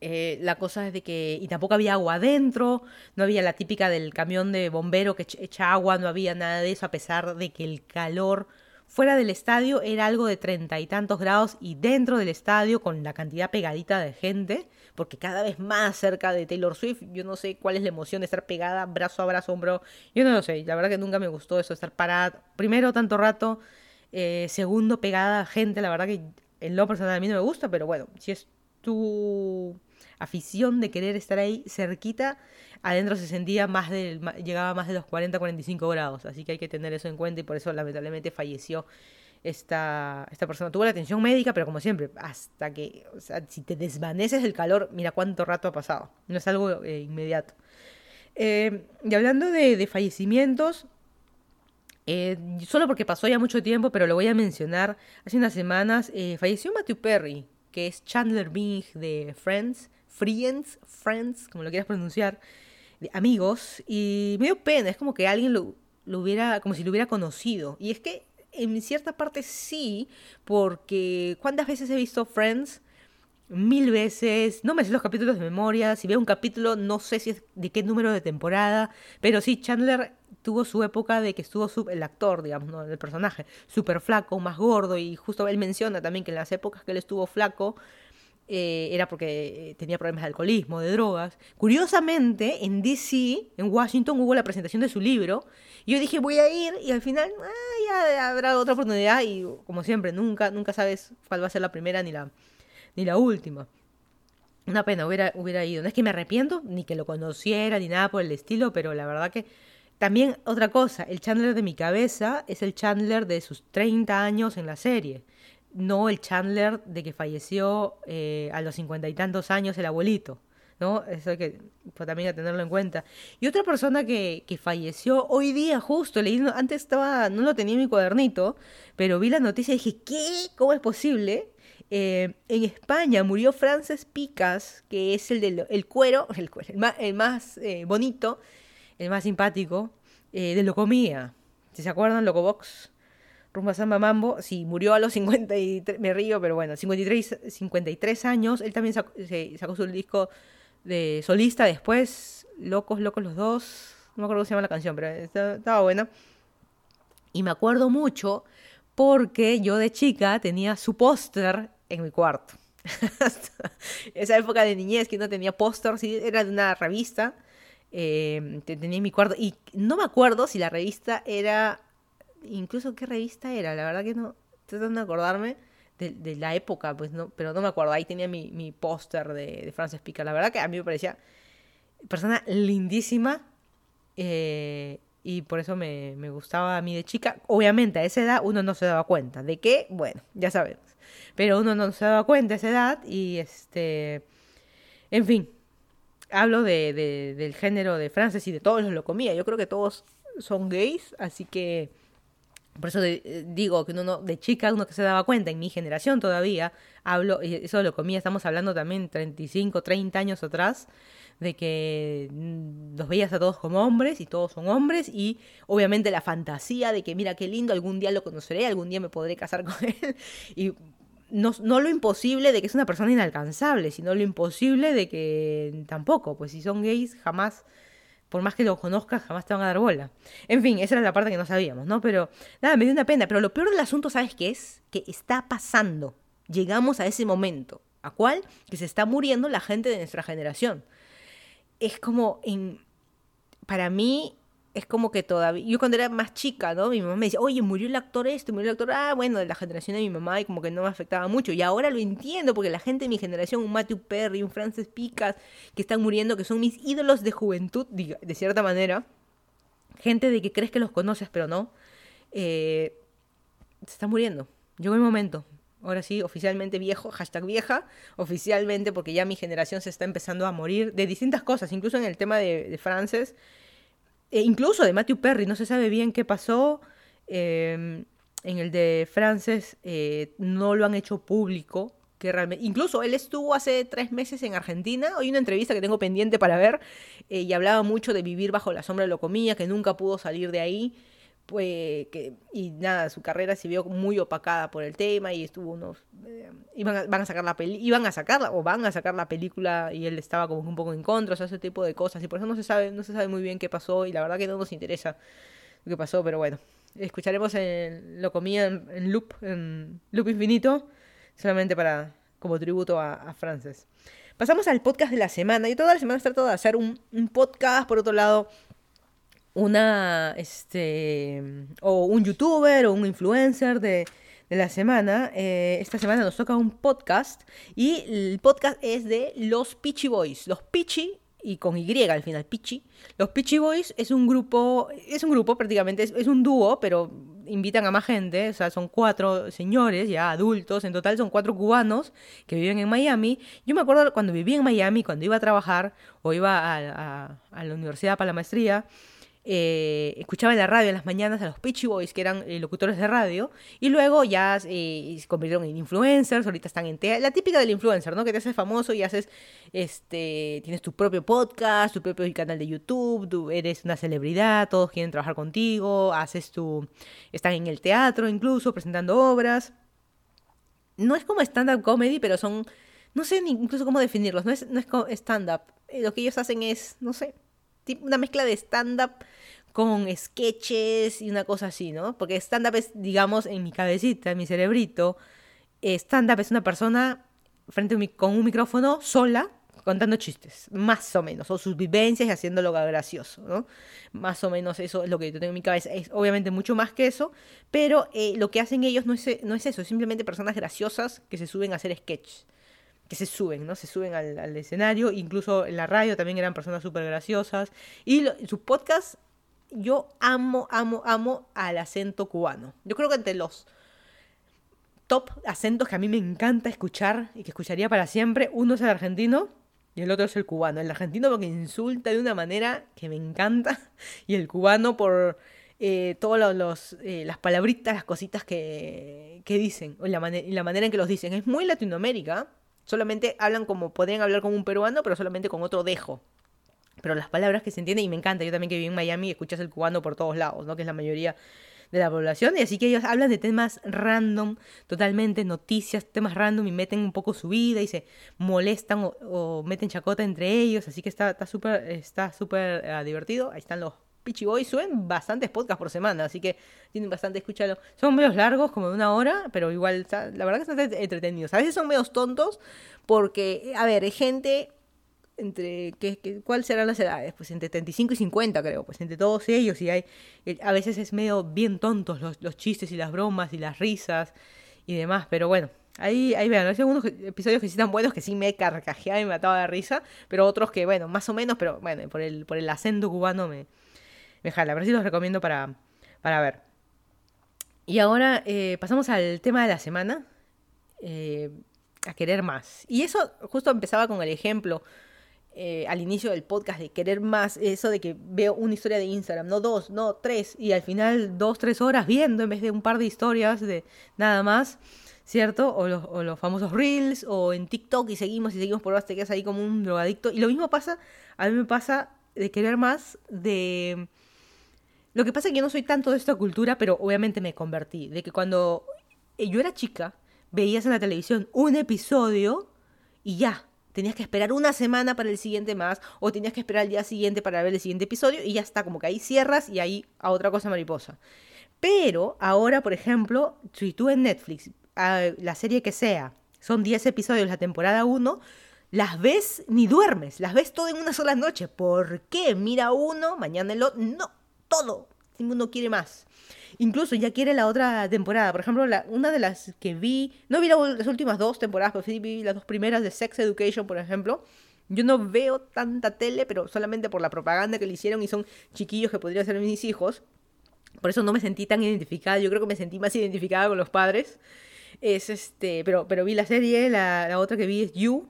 Eh, la cosa es de que, y tampoco había agua adentro, no había la típica del camión de bombero que echa agua, no había nada de eso, a pesar de que el calor fuera del estadio era algo de treinta y tantos grados y dentro del estadio con la cantidad pegadita de gente, porque cada vez más cerca de Taylor Swift, yo no sé cuál es la emoción de estar pegada brazo a brazo, hombro, yo no lo sé, la verdad que nunca me gustó eso, estar parada, primero tanto rato, eh, segundo pegada a gente, la verdad que en lo personal a mí no me gusta, pero bueno, si es tu afición de querer estar ahí cerquita, adentro se sentía más del, llegaba más de los 40, 45 grados, así que hay que tener eso en cuenta y por eso lamentablemente falleció esta, esta persona. Tuvo la atención médica, pero como siempre, hasta que, o sea, si te desvaneces el calor, mira cuánto rato ha pasado, no es algo eh, inmediato. Eh, y hablando de, fallecimientos, eh, solo porque pasó ya mucho tiempo, pero lo voy a mencionar, hace unas semanas falleció Matthew Perry, que es Chandler Bing de Friends, Friends, Friends, como lo quieras pronunciar, amigos, y me dio pena, es como que alguien lo, hubiera, como si lo hubiera conocido. Y es que en cierta parte sí, porque ¿cuántas veces he visto Friends? Mil veces, no me sé los capítulos de memoria, si veo un capítulo no sé si es de qué número de temporada, pero sí, Chandler tuvo su época de que estuvo el actor, digamos, el personaje, súper flaco, más gordo, y justo él menciona también que en las épocas que él estuvo flaco, eh, era porque eh, tenía problemas de alcoholismo, de drogas. Curiosamente, en DC, en Washington, hubo la presentación de su libro. Y yo dije, voy a ir, y al final, ah, ya habrá otra oportunidad. Y como siempre, nunca, nunca sabes cuál va a ser la primera ni la, ni la última. Una pena, hubiera, hubiera ido. No es que me arrepiento, ni que lo conociera, ni nada por el estilo, pero la verdad que. También otra cosa, el Chandler de mi cabeza es el Chandler de sus 30 años en la serie no el Chandler de que falleció eh, a los cincuenta y tantos años el abuelito, ¿no? Eso hay que pues, también a tenerlo en cuenta. Y otra persona que, que falleció hoy día justo, leí, antes estaba, no lo tenía en mi cuadernito, pero vi la noticia y dije, ¿qué? ¿Cómo es posible? Eh, en España murió Frances Picas, que es el del el cuero, [laughs] el, cuero, el más, eh, bonito, el más simpático, de Locomía. Se acuerdan, Locobox rumbo a Samba Mambo, sí, murió a los 53, me río, pero bueno, 53, 53 años, él también sacó, su disco de solista después, Locos, Locos los dos, no me acuerdo cómo se llama la canción, pero estaba buena. Y me acuerdo mucho porque yo de chica tenía su póster en mi cuarto. [laughs] Esa época de niñez que no tenía póster, era de una revista, eh, tenía en mi cuarto, y no me acuerdo si la revista era incluso qué revista era, la verdad que no, tratando de acordarme de, la época, pues no, pero no me acuerdo, ahí tenía mi, mi póster de, de Frances Pica, la verdad que a mí me parecía persona lindísima eh, y por eso me, me, gustaba a mí de chica. Obviamente a esa edad uno no se daba cuenta, ¿de qué? Bueno, ya sabemos, pero uno no se daba cuenta a esa edad y este, en fin. Hablo de, de del género de Frances y de todos los lo comía. Yo creo que todos son gays, así que por eso eh, digo que uno de chica, uno que se daba cuenta, en mi generación todavía, hablo, eso lo comía, estamos hablando también 35, 30 años atrás, de que mm, los veías a todos como hombres y todos son hombres y obviamente la fantasía de que mira qué lindo, algún día lo conoceré, algún día me podré casar con [laughs] él y no, no lo imposible de que es una persona inalcanzable, sino lo imposible de que tampoco, pues si son gays jamás por más que lo conozcas, jamás te van a dar bola. En fin, esa era la parte que no sabíamos, ¿no? Pero nada, me dio una pena. Pero lo peor del asunto, ¿sabes qué es? Que está pasando. Llegamos a ese momento. ¿A cuál? Que se está muriendo la gente de nuestra generación. Es como en. Para mí, es como que todavía. Yo cuando era más chica, ¿no? Mi mamá me decía, oye, murió el actor este, murió el actor. Ah, bueno, de la generación de mi mamá y como que no me afectaba mucho. Y ahora lo entiendo porque la gente de mi generación, un Matthew Perry, un Francis Picas, que están muriendo, que son mis ídolos de juventud, de cierta manera. Gente de que crees que los conoces, pero no. Eh, se está muriendo. Llegó el momento. ahora sí, oficialmente viejo, hashtag vieja, oficialmente, porque ya mi generación se está empezando a morir de distintas cosas, incluso en el tema de, de Frances, e incluso de Matthew Perry, no se sabe bien qué pasó. Em, en el de Frances eh, no lo han hecho público. Que realmente, incluso él estuvo hace tres meses en Argentina. Hoy una entrevista que tengo pendiente para ver eh, y hablaba mucho de vivir bajo la sombra de lo comía, que nunca pudo salir de ahí pues, que, y nada, su carrera se vio muy opacada por el tema y estuvo unos... Eh, iban, a, van a sacar la peli iban a sacarla o van a sacar la película y él estaba como un poco en contra, o sea, ese tipo de cosas y por eso no se sabe, no se sabe muy bien qué pasó y la verdad que no nos interesa lo que pasó, pero bueno, escucharemos en, lo comía en, loop, en loop infinito, solamente para como tributo a, a Frances. Pasamos al podcast de la semana. Yo todas las semanas trato de hacer un, un podcast, por otro lado una, este, o un youtuber o un influencer de, de la semana. Eh, esta semana nos toca un podcast y el podcast es de los Peachy Boys. Los Peachy y con Y al final, Peachy. Los Peachy Boys es un grupo, es un grupo prácticamente, es, es, un dúo, pero invitan a más gente, o sea, son cuatro señores ya adultos, en total son cuatro cubanos que viven en Miami. Yo me acuerdo cuando vivía en Miami, cuando iba a trabajar o iba a, a, a la universidad para la maestría, eh, escuchaba en la radio en las mañanas a los Peachy Boys, que eran eh, locutores de radio, y luego ya eh, se convirtieron en influencers, ahorita están en la típica del influencer, ¿no? Que te haces famoso y haces, este, tienes tu propio podcast, tu propio canal de YouTube, eres una celebridad, todos quieren trabajar contigo, haces tu, están en el teatro incluso, presentando obras. No es como stand-up comedy, pero son, no sé ni incluso cómo definirlos, no es, no es stand-up, lo que ellos hacen es, no sé, una mezcla de stand-up con sketches y una cosa así, ¿no? Porque stand-up es, digamos, en mi cabecita, en mi cerebrito, stand-up es una persona frente a un, con un micrófono sola contando chistes, más o menos, o sus vivencias y haciéndolo gracioso, ¿no? Más o menos eso es lo que yo tengo en mi cabeza. Es obviamente mucho más que eso, pero eh, lo que hacen ellos no es, no es eso, es simplemente personas graciosas que se suben a hacer sketches que se suben, ¿no? Se suben al, escenario, incluso en la radio también eran personas súper graciosas. Y su podcast, yo amo, amo, amo al acento cubano. Yo creo que entre los top acentos que a mí me encanta escuchar y que escucharía para siempre, uno es el argentino y el otro es el cubano. El argentino porque insulta de una manera que me encanta [laughs] y el cubano por... Eh, todas los, eh, las palabritas, las cositas que, que dicen, y la manera en que los dicen. Es muy Latinoamérica, Solamente hablan como, podrían hablar como un peruano, pero solamente con otro dejo. Pero las palabras que se entienden, y me encanta, yo también que viví en Miami, escuchas el cubano por todos lados, ¿no? Que es la mayoría de la población. Y así que ellos hablan de temas random, totalmente noticias, temas random, y meten un poco su vida y se molestan o, meten chacota entre ellos. Así que está súper está súper uh, divertido. Ahí están los Pichi Boys suben bastantes podcasts por semana, así que tienen bastante escucharlo. Son medios largos, como de una hora, pero igual, la verdad que están entretenidos. A veces son medios tontos, porque, a ver, hay gente entre ¿qué, cuál serán las edades pues entre 35 y 50 creo pues entre todos ellos y hay a veces es medio bien tontos los, los chistes y las bromas y las risas y demás pero bueno Ahí, ahí vean, hay algunos episodios que sí están buenos, que sí me carcajeaba y me mataba de risa, pero otros que, bueno, más o menos, pero bueno, por el, por el acento cubano me, me jala. Pero sí los recomiendo para, para ver. Y ahora eh, pasamos al tema de la semana. Eh, a querer más. Y eso justo empezaba con el ejemplo eh, al inicio del podcast de querer más, eso de que veo una historia de Instagram, no dos, no tres, y al final dos, tres horas viendo en vez de un par de historias de nada más, ¿cierto? O los, los famosos reels, o en TikTok y seguimos y seguimos por horas, te quedas ahí como un drogadicto. Y lo mismo pasa, a mí me pasa de querer más de lo que pasa es que yo no soy tanto de esta cultura, pero obviamente me convertí. De que cuando yo era chica, veías en la televisión un episodio y ya. Tenías que esperar una semana para el siguiente más, o tenías que esperar el día siguiente para ver el siguiente episodio, y ya está, como que ahí cierras y ahí a otra cosa mariposa. Pero ahora, por ejemplo, si tú en Netflix, la serie que sea, son 10 episodios la temporada 1, las ves ni duermes, las ves todo en una sola noche. ¿Por qué? Mira uno, mañana el otro. No, todo. Uno quiere más. Incluso ya quiere la otra temporada. Por ejemplo, la, una de las que vi, no vi las últimas dos temporadas, pero sí vi las dos primeras de Sex Education, por ejemplo. Yo no veo tanta tele, pero solamente por la propaganda que le hicieron y son chiquillos que podrían ser mis hijos. Por eso no me sentí tan identificada. Yo creo que me sentí más identificada con los padres. Es este, pero, pero vi la serie, la otra que vi es You,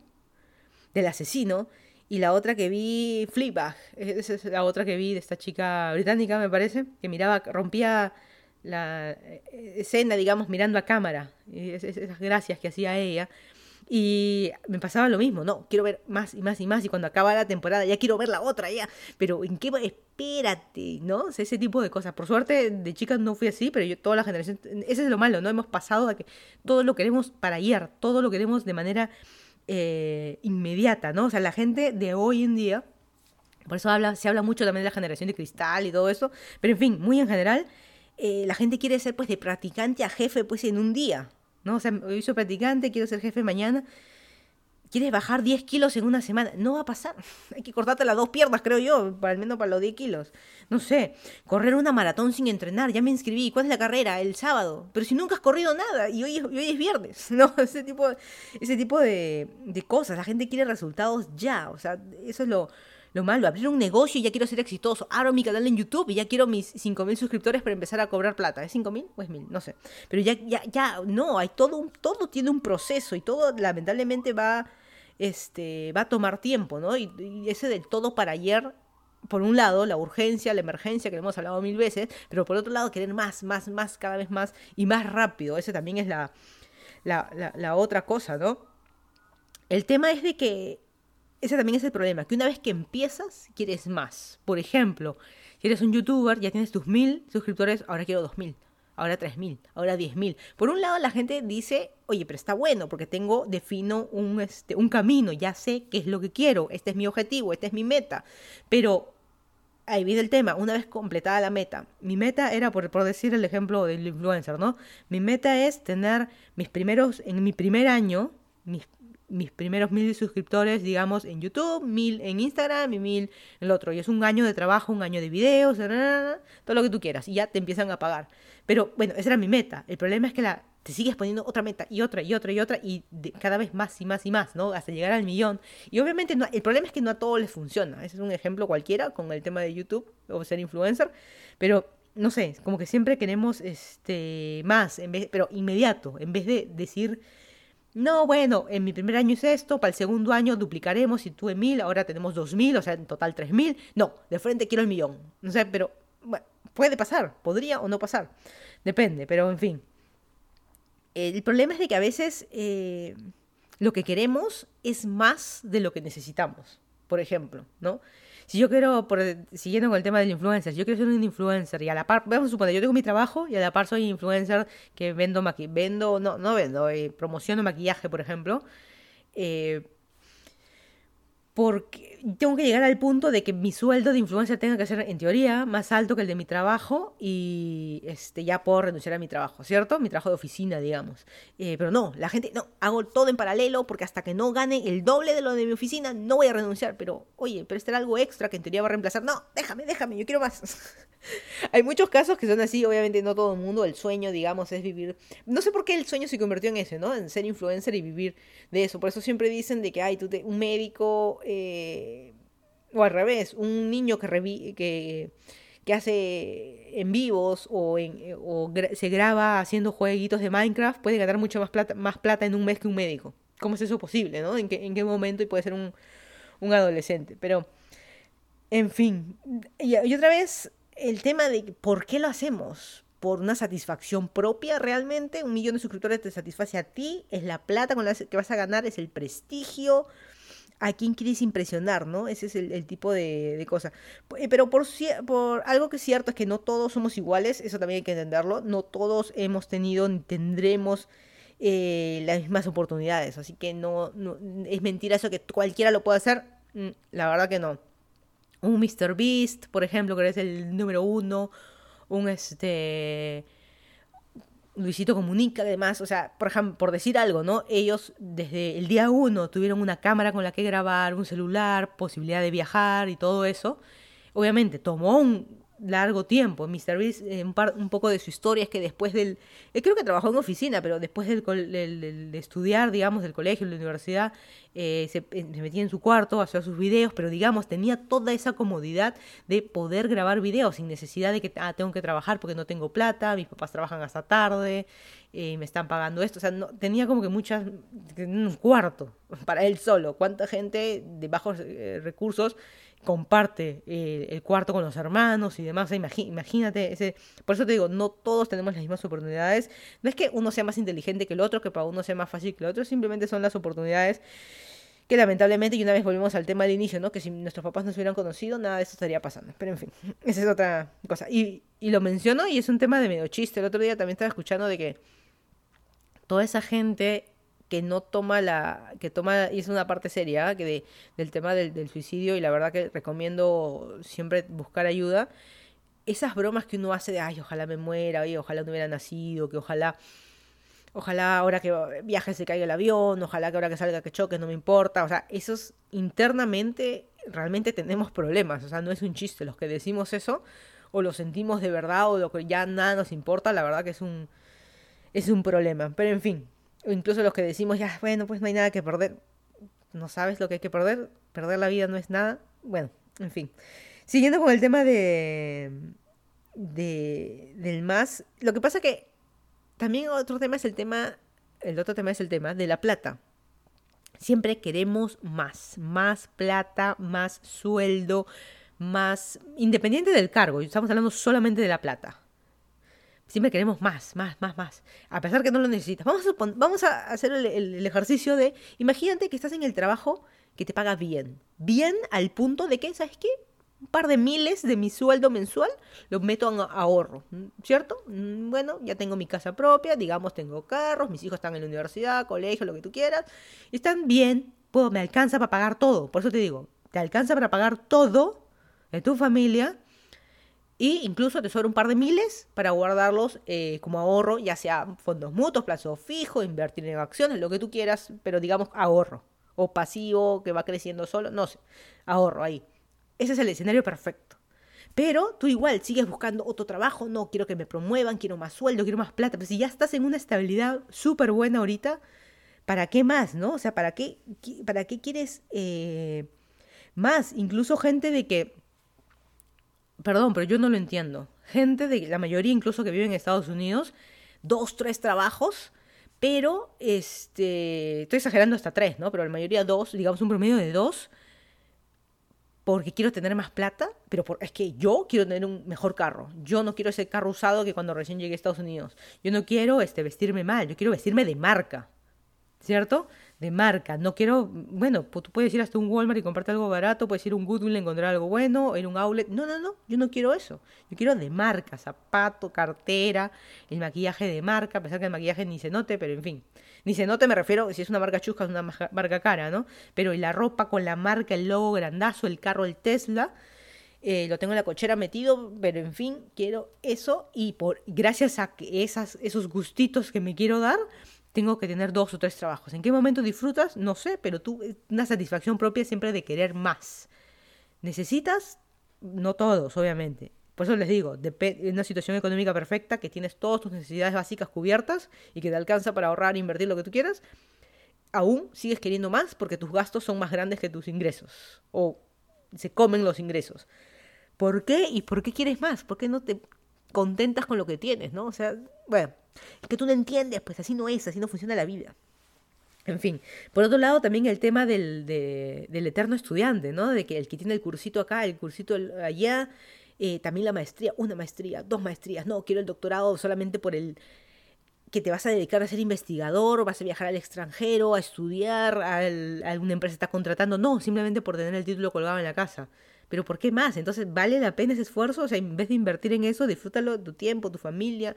del asesino, y la otra que vi, Fleabag, esa es la otra que vi de esta chica británica, me parece, que miraba, rompía la eh, escena, digamos, mirando a cámara, esas gracias que hacía ella. Y me pasaba lo mismo, no, quiero ver más y más y más. Y cuando acaba la temporada, ya quiero ver la otra, ya. Pero ¿en qué? Espérate, ¿no? ese tipo de cosas. Por suerte, de chicas no fui así, pero yo, toda la generación. Ese es lo malo, ¿no? Hemos pasado a que todo lo queremos para ayer, todo lo queremos de manera eh, inmediata, ¿no? O sea, la gente de hoy en día. Por eso se habla mucho también de la generación de cristal y todo eso. Pero en fin, muy en general, eh, la gente quiere ser pues de practicante a jefe pues en un día, ¿no? O sea, hoy soy practicante, quiero ser jefe mañana. ¿Quieres bajar 10 kilos en una semana? No va a pasar. [laughs] Hay que cortarte las dos piernas, creo yo, para, al menos para los 10 kilos. No sé, correr una maratón sin entrenar. Ya me inscribí. ¿Cuál es la carrera? El sábado. Pero si nunca has corrido nada y hoy, hoy es viernes. [laughs] No, ese tipo, ese tipo de cosas. La gente quiere resultados ya. O sea, eso es lo, lo malo, abrir un negocio y ya quiero ser exitoso. Abro mi canal en YouTube y ya quiero mis 5.000 suscriptores para empezar a cobrar plata. ¿Es 5.000 o es 1.000? No sé. Pero ya, ya, ya, no, hay todo, todo tiene un proceso y todo lamentablemente va, este, va a tomar tiempo, ¿no? Y, ese del todo para ayer por un lado, la urgencia, la emergencia, que hemos hablado mil veces, pero por otro lado, querer más, más, más, cada vez más y más rápido. Ese también es la, la, la otra cosa, ¿no? El tema es de que ese también es el problema, que una vez que empiezas, quieres más. Por ejemplo, si eres un youtuber, ya tienes tus mil suscriptores, ahora quiero dos mil, ahora tres mil, ahora diez mil. Por un lado, la gente dice, oye, pero está bueno, porque tengo, defino un, este, un camino, ya sé qué es lo que quiero, este es mi objetivo, esta es mi meta. Pero ahí viene el tema, una vez completada la meta. Mi meta era, por, por, decir el ejemplo del influencer, ¿no? Mi meta es tener mis primeros, en mi primer año, mis mis primeros mil suscriptores, digamos, en YouTube, mil en Instagram y mil en el otro. Y es un año de trabajo, un año de videos, todo lo que tú quieras. Y ya te empiezan a pagar. Pero bueno, esa era mi meta. El problema es que la, te sigues poniendo otra meta y otra y otra y otra y cada vez más y más y más, ¿no? Hasta llegar al millón. Y obviamente el problema es que no a todos les funciona. Ese es un ejemplo cualquiera con el tema de YouTube o ser influencer. Pero no sé, como que siempre queremos este más, en vez, pero inmediato, en vez de decir no, bueno, en mi primer año es esto, para el segundo año duplicaremos, si tuve mil, ahora tenemos dos mil, o sea, en total tres mil. No, de frente quiero el millón. No sé, pero puede pasar, podría o no pasar. Depende, pero en fin. El problema es de que a veces eh, lo que queremos es más de lo que necesitamos, por ejemplo, ¿no? Si yo quiero, por, siguiendo con el tema del influencer, si yo quiero ser un influencer y a la par, vamos a suponer, yo tengo mi trabajo y a la par soy influencer que vendo maquillaje, vendo, no, no vendo, eh, promociono maquillaje, por ejemplo, eh, porque tengo que llegar al punto de que mi sueldo de influencer tenga que ser, en teoría, más alto que el de mi trabajo y este, ya puedo renunciar a mi trabajo, ¿cierto? Mi trabajo de oficina, digamos. Eh, pero no, la gente, no, hago todo en paralelo porque hasta que no gane el doble de lo de mi oficina, no voy a renunciar. Pero, oye, pero este era algo extra que en teoría va a reemplazar. No, déjame, déjame, yo quiero más. [laughs] Hay muchos casos que son así, obviamente no todo el mundo, el sueño, digamos, es vivir... No sé por qué el sueño se convirtió en ese, ¿no? En ser influencer y vivir de eso. Por eso siempre dicen de que, hay tú te... un médico, eh... o al revés, un niño que, que, que hace en vivos o, en, o se graba haciendo jueguitos de Minecraft puede ganar mucho más plata, más plata en un mes que un médico. ¿Cómo es eso posible, no? ¿En qué, en qué momento y puede ser un, un adolescente? Pero, en fin, y, y otra vez el tema de por qué lo hacemos. ¿Por una satisfacción propia realmente? Un millón de suscriptores te satisface a ti, es la plata con la que vas a ganar, es el prestigio. ¿A quién quieres impresionar, no? Ese es el, tipo de, cosa. Eh, pero por, por algo que es cierto es que no todos somos iguales, eso también hay que entenderlo. No todos hemos tenido ni tendremos eh, las mismas oportunidades. Así que no, es mentira eso que cualquiera lo puede hacer. Mm, la verdad que no un Mr. Beast, por ejemplo, que es el número uno, un este Luisito Comunica, además, o sea, por ejemplo, por decir algo, ¿no? Ellos desde el día uno tuvieron una cámara con la que grabar, un celular, posibilidad de viajar y todo eso. Obviamente tomó un, largo tiempo. Mr. Beast, eh, un, un, poco de su historia es que después del... Eh, creo que trabajó en oficina, pero después del, de estudiar, digamos, del colegio, de la universidad, eh, se, metía en su cuarto, hacía sus videos, pero digamos, tenía toda esa comodidad de poder grabar videos sin necesidad de que, ah, tengo que trabajar porque no tengo plata, mis papás trabajan hasta tarde, eh, me están pagando esto. O sea, no, tenía como que muchas, un cuarto [laughs] para él solo. ¿Cuánta gente de bajos eh, recursos comparte eh, el cuarto con los hermanos y demás? imagínate, ese, por eso te digo, no todos tenemos las mismas oportunidades. No es que uno sea más inteligente que el otro, que para uno sea más fácil que el otro, simplemente son las oportunidades que lamentablemente, y una vez volvemos al tema del inicio, ¿no? Que si nuestros papás no se hubieran conocido, nada de eso estaría pasando. Pero en fin, [laughs] esa es otra cosa. Y, y lo menciono y es un tema de medio chiste. El otro día también estaba escuchando de que toda esa gente que no toma la, que toma, y es una parte seria, que de, del tema del, del, suicidio, y la verdad que recomiendo siempre buscar ayuda, esas bromas que uno hace de, ay, ojalá me muera, oye, ojalá no hubiera nacido, que ojalá, ojalá ahora que viaje se caiga el avión, ojalá que ahora que salga que choque, no me importa, o sea, esos internamente realmente tenemos problemas, o sea, no es un chiste, los que decimos eso, o lo sentimos de verdad, o lo que ya nada nos importa, la verdad que es un es un problema. Pero en fin, incluso los que decimos, ya, bueno, pues no hay nada que perder. ¿No sabes lo que hay que perder? Perder la vida no es nada. Bueno, en fin. Siguiendo con el tema de, de del más, lo que pasa que también otro tema es el tema, el otro tema es el tema de la plata. Siempre queremos más, más plata, más sueldo, más, independiente del cargo, estamos hablando solamente de la plata. Siempre queremos más, más, más, más. A pesar que no lo necesitas. Vamos a, vamos a hacer el, ejercicio de, imagínate que estás en el trabajo que te paga bien. Bien al punto de que, ¿sabes qué? Un par de miles de mi sueldo mensual lo meto en ahorro, ¿cierto? Mm, bueno, ya tengo mi casa propia, digamos, tengo carros, mis hijos están en la universidad, colegio, lo que tú quieras. Están bien, puedo, me alcanza para pagar todo. Por eso te digo, te alcanza para pagar todo de tu familia y incluso te sobra un par de miles para guardarlos eh, como ahorro, ya sea fondos mutuos, plazo fijo, invertir en acciones, lo que tú quieras, pero digamos ahorro. O pasivo que va creciendo solo, no sé, ahorro ahí. Ese es el escenario perfecto. Pero tú igual sigues buscando otro trabajo, no, quiero que me promuevan, quiero más sueldo, quiero más plata. Pero si ya estás en una estabilidad súper buena ahorita, ¿para qué más, no? O sea, ¿para qué, para qué quieres eh, más? Incluso gente de que perdón, pero yo no lo entiendo. Gente de la mayoría incluso que vive en Estados Unidos, dos, tres trabajos, pero este, estoy exagerando hasta tres, ¿no? Pero la mayoría dos, digamos un promedio de dos, porque quiero tener más plata, pero es que yo quiero tener un mejor carro. Yo no quiero ese carro usado que cuando recién llegué a Estados Unidos. Yo no quiero este, vestirme mal, yo quiero vestirme de marca, ¿cierto? De marca. No quiero, bueno, tú puedes ir hasta un Walmart y comprarte algo barato, puedes ir a un Goodwill y encontrar algo bueno, en un outlet. No, no, no, yo no quiero eso. Yo quiero de marca, zapato, cartera, el maquillaje de marca, a pesar que el maquillaje ni se note, pero en fin. Ni se note me refiero, si es una marca chusca, es una marca cara, ¿no? Pero la ropa con la marca, el logo grandazo, el carro, el Tesla. Eh, lo tengo en la cochera metido, pero en fin, quiero eso y por gracias a que esas, esos gustitos que me quiero dar, tengo que tener dos o tres trabajos. ¿En qué momento disfrutas? No sé, pero tú, eh, una satisfacción propia siempre de querer más. ¿Necesitas? No todos, obviamente. Por eso les digo, en una situación económica perfecta, que tienes todas tus necesidades básicas cubiertas y que te alcanza para ahorrar e invertir lo que tú quieras, aún sigues queriendo más porque tus gastos son más grandes que tus ingresos. O se comen los ingresos. ¿Por qué? ¿Y por qué quieres más? ¿Por qué no te contentas con lo que tienes, no? O sea, bueno, que tú no entiendes, pues así no es, así no funciona la vida. En fin, por otro lado también el tema del, del eterno estudiante, ¿no? De que el que tiene el cursito acá, el cursito allá, eh, también la maestría, una maestría, dos maestrías, no, quiero el doctorado solamente por el que te vas a dedicar a ser investigador, vas a viajar al extranjero, a estudiar, a alguna empresa está contratando, no, simplemente por tener el título colgado en la casa. Pero ¿por qué más? Entonces, ¿vale la pena ese esfuerzo? O sea, en vez de invertir en eso, disfrútalo tu tiempo, tu familia,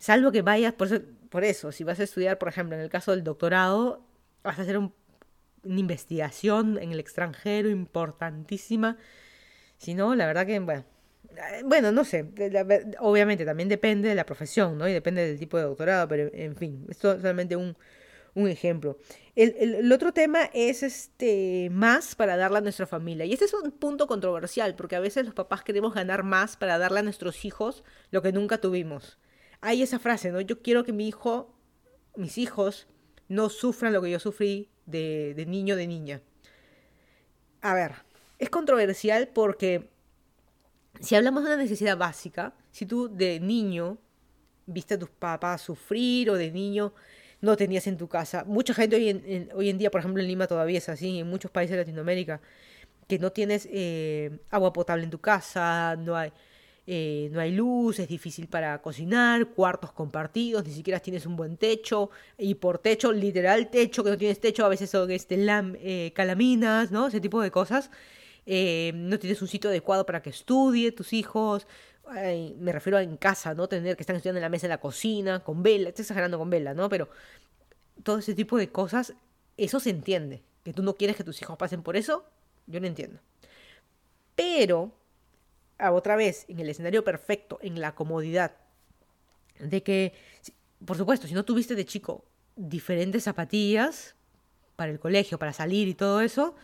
Salvo que vayas, por eso, por eso, si vas a estudiar, por ejemplo, en el caso del doctorado, vas a hacer una investigación en el extranjero importantísima. Si no, la verdad que, bueno, eh, bueno, no sé, obviamente también depende de la profesión, ¿no? Y depende del tipo de doctorado, pero en fin, esto es solamente un, un ejemplo. El, el, otro tema es este más para darle a nuestra familia. Y este es un punto controversial, porque a veces los papás queremos ganar más para darle a nuestros hijos lo que nunca tuvimos hay esa frase, ¿no? Yo quiero que mi hijo, mis hijos, no sufran lo que yo sufrí de, de niño, de niña. A ver, es controversial porque si hablamos de una necesidad básica, si tú de niño viste a tus papás sufrir o de niño no tenías en tu casa. Mucha gente hoy en, hoy en día, por ejemplo en Lima todavía es así, en muchos países de Latinoamérica, que no tienes eh, agua potable en tu casa, no hay, eh, no hay luz, es difícil para cocinar, cuartos compartidos, ni siquiera tienes un buen techo, y por techo, literal techo, que no tienes techo, a veces son este, eh, calaminas, ¿no? Ese tipo de cosas. no tienes un sitio adecuado para que estudie tus hijos, me refiero a en casa, ¿no? Tener que estar estudiando en la mesa en la cocina, con vela, estoy exagerando con vela, ¿no? Pero todo ese tipo de cosas, eso se entiende. Que tú no quieres que tus hijos pasen por eso, yo lo entiendo. Pero, otra vez, en el escenario perfecto, en la comodidad, de que, por supuesto, si no tuviste de chico diferentes zapatillas para el colegio, para salir y todo eso,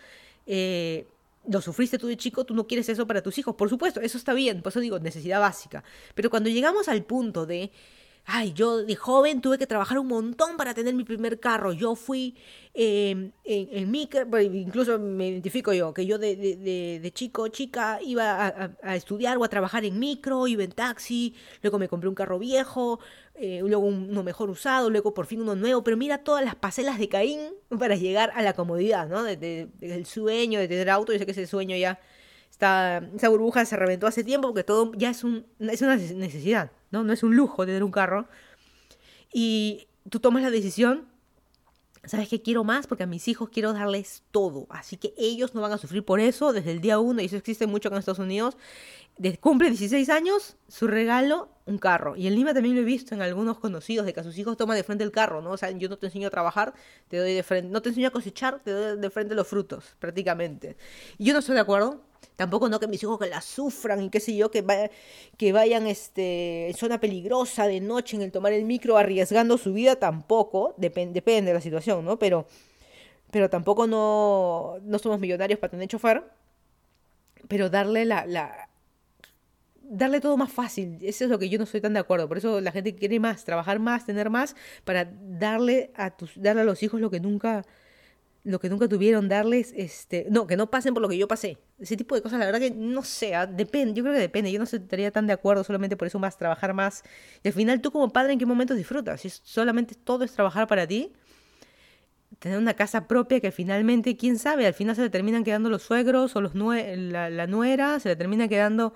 eh, lo sufriste tú de chico, tú no quieres eso para tus hijos. Por supuesto, eso está bien, por eso digo, necesidad básica. Pero cuando llegamos al punto de ay, yo de joven tuve que trabajar un montón para tener mi primer carro. Yo fui em, en, en, micro, incluso me identifico yo, que yo de, de, de, chico, chica, iba a, estudiar o a trabajar en micro, iba en taxi, luego me compré un carro viejo, eh, luego uno mejor usado, luego por fin uno nuevo, pero mira todas las paselas de Caín para llegar a la comodidad, ¿no? El sueño de tener auto, yo sé que ese sueño ya está, esa burbuja se reventó hace tiempo porque todo ya es, un, es una necesidad. ¿no? No es un lujo tener un carro. Y tú tomas la decisión, ¿sabes qué quiero más? Porque a mis hijos quiero darles todo. Así que ellos no van a sufrir por eso desde el día uno, y eso existe mucho en Estados Unidos. cumple 16 años, su regalo, un carro. Y en Lima también lo he visto en algunos conocidos, de que a sus hijos toman de frente el carro, ¿no? O sea, yo no te enseño a trabajar, te doy de frente, no te enseño a cosechar, te doy de frente los frutos, prácticamente. Y yo no estoy de acuerdo, Tampoco no que mis hijos que la sufran y qué sé yo, que, que vayan este, en zona peligrosa de noche en el tomar el micro arriesgando su vida, tampoco, depende de la situación, ¿no? Pero, pero tampoco no, no somos millonarios para tener chofer, pero darle la, la, darle todo más fácil. Eso es lo que yo no estoy tan de acuerdo. Por eso la gente quiere más, trabajar más, tener más, para darle a tus, darle a los hijos lo que nunca lo que nunca tuvieron, darles, este, no, que no pasen por lo que yo pasé. Ese tipo de cosas, la verdad que no sé, ah, depende, yo creo que depende, yo no estaría tan de acuerdo solamente por eso más, trabajar más. Y al final tú como padre, ¿en qué momentos disfrutas? Si solamente todo es trabajar para ti, tener una casa propia que finalmente, quién sabe, al final se le terminan quedando los suegros o los la, nuera, se le termina quedando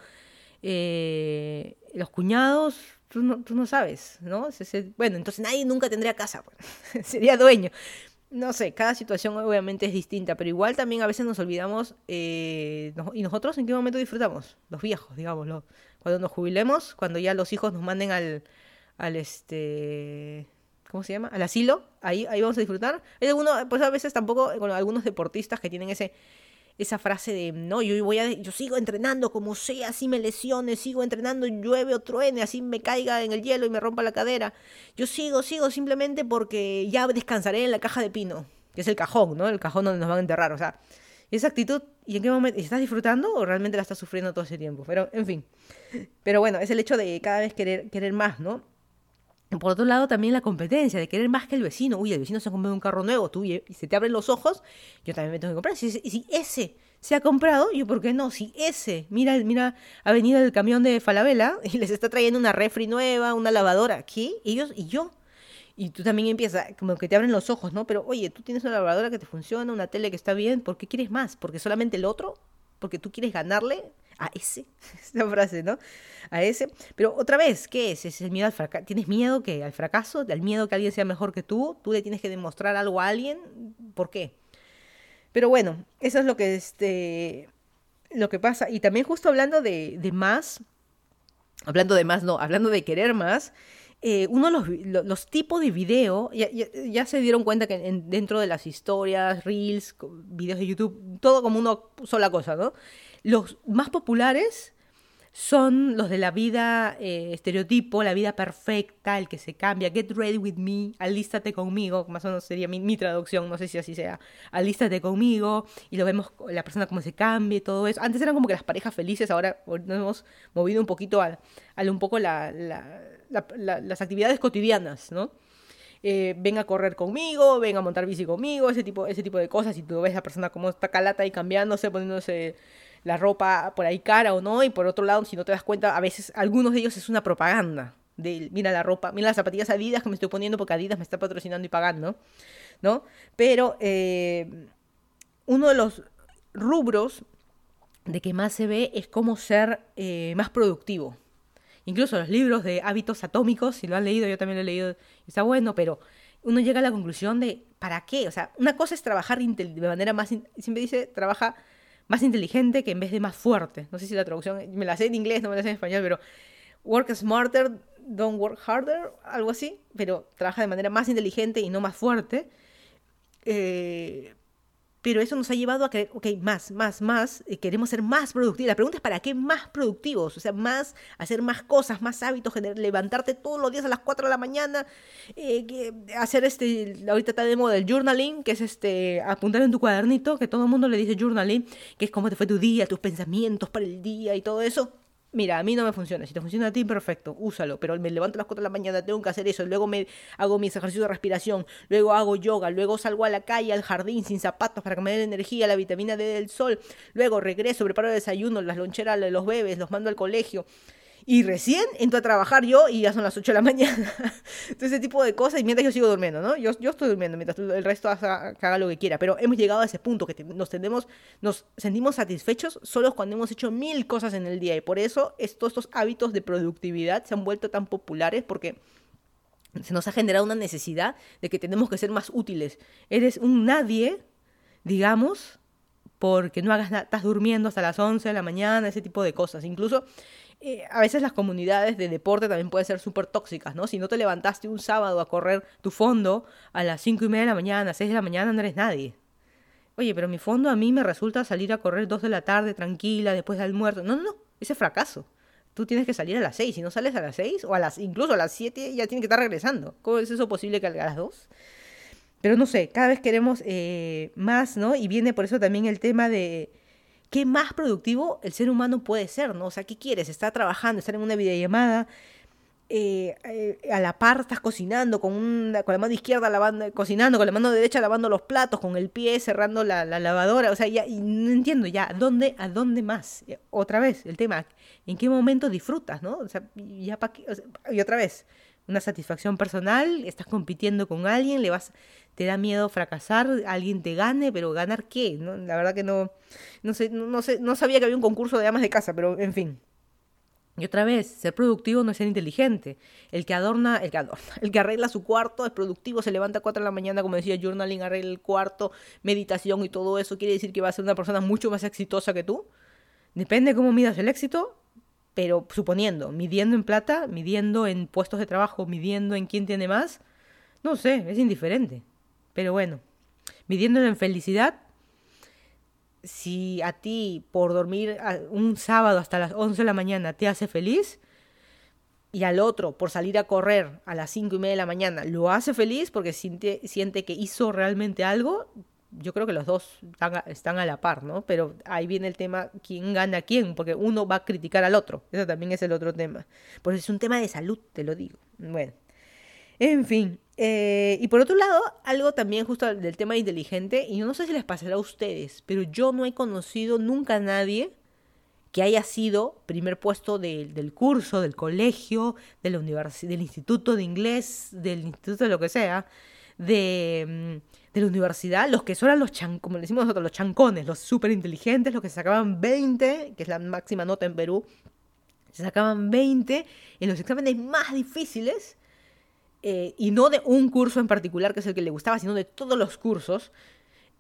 eh, los cuñados, tú no, tú no sabes, ¿no? bueno, entonces nadie nunca tendría casa, pues. [laughs] sería dueño no sé, cada situación obviamente es distinta, pero igual también a veces nos olvidamos, eh, ¿y nosotros en qué momento disfrutamos? Los viejos, digámoslo. Cuando nos jubilemos, cuando ya los hijos nos manden al, al este, ¿cómo se llama? Al asilo, ahí, ahí vamos a disfrutar. Hay algunos, pues a veces tampoco, con algunos deportistas que tienen ese esa frase de, no, yo voy a, yo sigo entrenando como sea, así me lesione, sigo entrenando, llueve o truene, así me caiga en el hielo y me rompa la cadera. Yo sigo, sigo simplemente porque ya descansaré en la caja de pino, que es el cajón, ¿no? El cajón donde nos van a enterrar, o sea, esa actitud, ¿y en qué momento? ¿Estás disfrutando o realmente la estás sufriendo todo ese tiempo? Pero, en fin. Pero bueno, es el hecho de cada vez querer, querer más, ¿no? Por otro lado, también la competencia, de querer más que el vecino. Uy, el vecino se ha comprado un carro nuevo, tú y, se te abren los ojos, yo también me tengo que comprar. Si, si ese se ha comprado, yo, ¿por qué no? Si ese, mira, mira, ha venido el camión de Falabella [laughs] y les está trayendo una refri nueva, una lavadora, aquí, ellos y yo. Y tú también empiezas, como que te abren los ojos, ¿no? Pero, oye, tú tienes una lavadora que te funciona, una tele que está bien, ¿por qué quieres más? ¿Porque solamente el otro? ¿Porque tú quieres ganarle? A ese, [laughs] esa frase, ¿no? A ese. Pero otra vez, ¿qué es? ¿Es el miedo al fracaso? ¿Tienes miedo que al fracaso? ¿Al miedo que alguien sea mejor que tú? ¿Tú le tienes que demostrar algo a alguien? ¿Por qué? Pero bueno, eso es lo que, este, lo que pasa. Y también justo hablando de, de más, hablando de más, no, hablando de querer más, eh, uno de los, los, tipos de video, ya, ya, se dieron cuenta que dentro de las historias, reels, videos de YouTube, todo como una sola cosa, ¿no? Los más populares son los de la vida eh, estereotipo, la vida perfecta, el que se cambia, get ready with me, alístate conmigo, más o menos sería mi, traducción, no sé si así sea, alístate conmigo, y lo vemos la persona cómo se cambia y todo eso. Antes eran como que las parejas felices, ahora nos hemos movido un poquito a, un poco la, las actividades cotidianas, ¿no? Eh, ven a correr conmigo, ven a montar bici conmigo, ese tipo, ese tipo de cosas, y tú ves a la persona como está calata y cambiándose, poniéndose la ropa por ahí cara o no, y por otro lado, si no te das cuenta, a veces algunos de ellos es una propaganda de, mira la ropa, mira las zapatillas Adidas que me estoy poniendo porque Adidas me está patrocinando y pagando, ¿no? Pero eh, uno de los rubros de que más se ve es cómo ser eh, más productivo. Incluso los libros de hábitos atómicos, si lo han leído, yo también lo he leído, está bueno, pero uno llega a la conclusión de, ¿para qué? O sea, una cosa es trabajar de manera más, siempre dice, trabaja más inteligente que en vez de más fuerte. No sé si la traducción, me la sé en inglés, no me la sé en español, pero work smarter, don't work harder, algo así, pero trabaja de manera más inteligente y no más fuerte. Eh, pero eso nos ha llevado a que, ok, más, más, más, eh, queremos ser más productivos. La pregunta es, ¿para qué más productivos? O sea, más, hacer más cosas, más hábitos, levantarte todos los días a las 4 de la mañana, eh, hacer este, ahorita está de moda el journaling, que es este, apuntar en tu cuadernito, que todo el mundo le dice journaling, que es cómo te fue tu día, tus pensamientos para el día y todo eso. Mira, a mí no me funciona. Si te funciona a ti, perfecto, úsalo. Pero me levanto a las 4 de la mañana, tengo que hacer eso. Luego me hago mis ejercicios de respiración. Luego hago yoga. Luego salgo a la calle, al jardín, sin zapatos para que me dé energía, la vitamina D del sol. Luego regreso, preparo el desayuno, las loncheras de los bebés, los mando al colegio. Y recién entro a trabajar yo y ya son las 8 de la [laughs] mañana. Entonces, ese tipo de cosas. Y mientras yo sigo durmiendo, ¿no? Yo, yo estoy durmiendo mientras el resto haga, lo que quiera. Pero hemos llegado a ese punto que nos, nos sentimos satisfechos solo cuando hemos hecho mil cosas en el día. Y por eso estos, estos hábitos de productividad se han vuelto tan populares porque se nos ha generado una necesidad de que tenemos que ser más útiles. Eres un nadie, digamos, porque no hagas nada, estás durmiendo hasta las 11 de la mañana, ese tipo de cosas. Incluso eh, a veces las comunidades de deporte también pueden ser súper tóxicas, ¿no? Si no te levantaste un sábado a correr tu fondo a las 5 y media de la mañana, 6 de la mañana, no eres nadie. Oye, pero mi fondo a mí me resulta salir a correr 2 de la tarde tranquila después del almuerzo. No, no, no, ese es fracaso. Tú tienes que salir a las 6. Si no sales a las 6 o a las incluso a las 7 ya tienes que estar regresando. ¿Cómo es eso posible que a las 2? Pero no sé, cada vez queremos eh, más, ¿no? Y viene por eso también el tema de ¿qué más productivo el ser humano puede ser? ¿no? O sea, ¿qué quieres? Estar trabajando, estar en una videollamada, eh, eh, a la par estás cocinando con, una, con la mano izquierda lavando, cocinando, con la mano derecha lavando los platos, con el pie cerrando la, lavadora, o sea, ya no entiendo ya, ¿a dónde, a dónde más? Eh, otra vez, el tema, ¿en qué momento disfrutas, no? O sea, ya para qué, y otra vez, una satisfacción personal, estás compitiendo con alguien, le vas, te da miedo fracasar, alguien te gane, pero ganar qué. La verdad que no, no sé, no, sé, no sabía que había un concurso de amas de casa, pero en fin. Y otra vez, ser productivo no es ser inteligente. El que adorna, el que adorna, el que arregla su cuarto es productivo, se levanta a 4 de la mañana, como decía journaling, arregla el cuarto, meditación y todo eso, quiere decir que va a ser una persona mucho más exitosa que tú. Depende de cómo midas el éxito, pero suponiendo, midiendo en plata, midiendo en puestos de trabajo, midiendo en quién tiene más, no sé, es indiferente. Pero bueno, midiéndolo en felicidad, si a ti por dormir un sábado hasta las 11 de la mañana te hace feliz, y al otro por salir a correr a las 5 y media de la mañana lo hace feliz porque siente, siente que hizo realmente algo, yo creo que los dos están a, la par, ¿no? Pero ahí viene el tema, ¿quién gana a quién? Porque uno va a criticar al otro. Eso también es el otro tema. Pues es un tema de salud, te lo digo. Bueno. En fin. Eh, y por otro lado, algo también justo del tema inteligente, y no sé si les pasará a ustedes, pero yo no he conocido nunca a nadie que haya sido primer puesto del curso, del colegio, de la del instituto de inglés, del instituto de lo que sea, de, mm, de la universidad, los que son los chan, como decimos nosotros, los chancones, los súper inteligentes, los que sacaban 20, que es la máxima nota en Perú, se sacaban 20 en los exámenes más difíciles, eh, y no de un curso en particular que es el que le gustaba, sino de todos los cursos,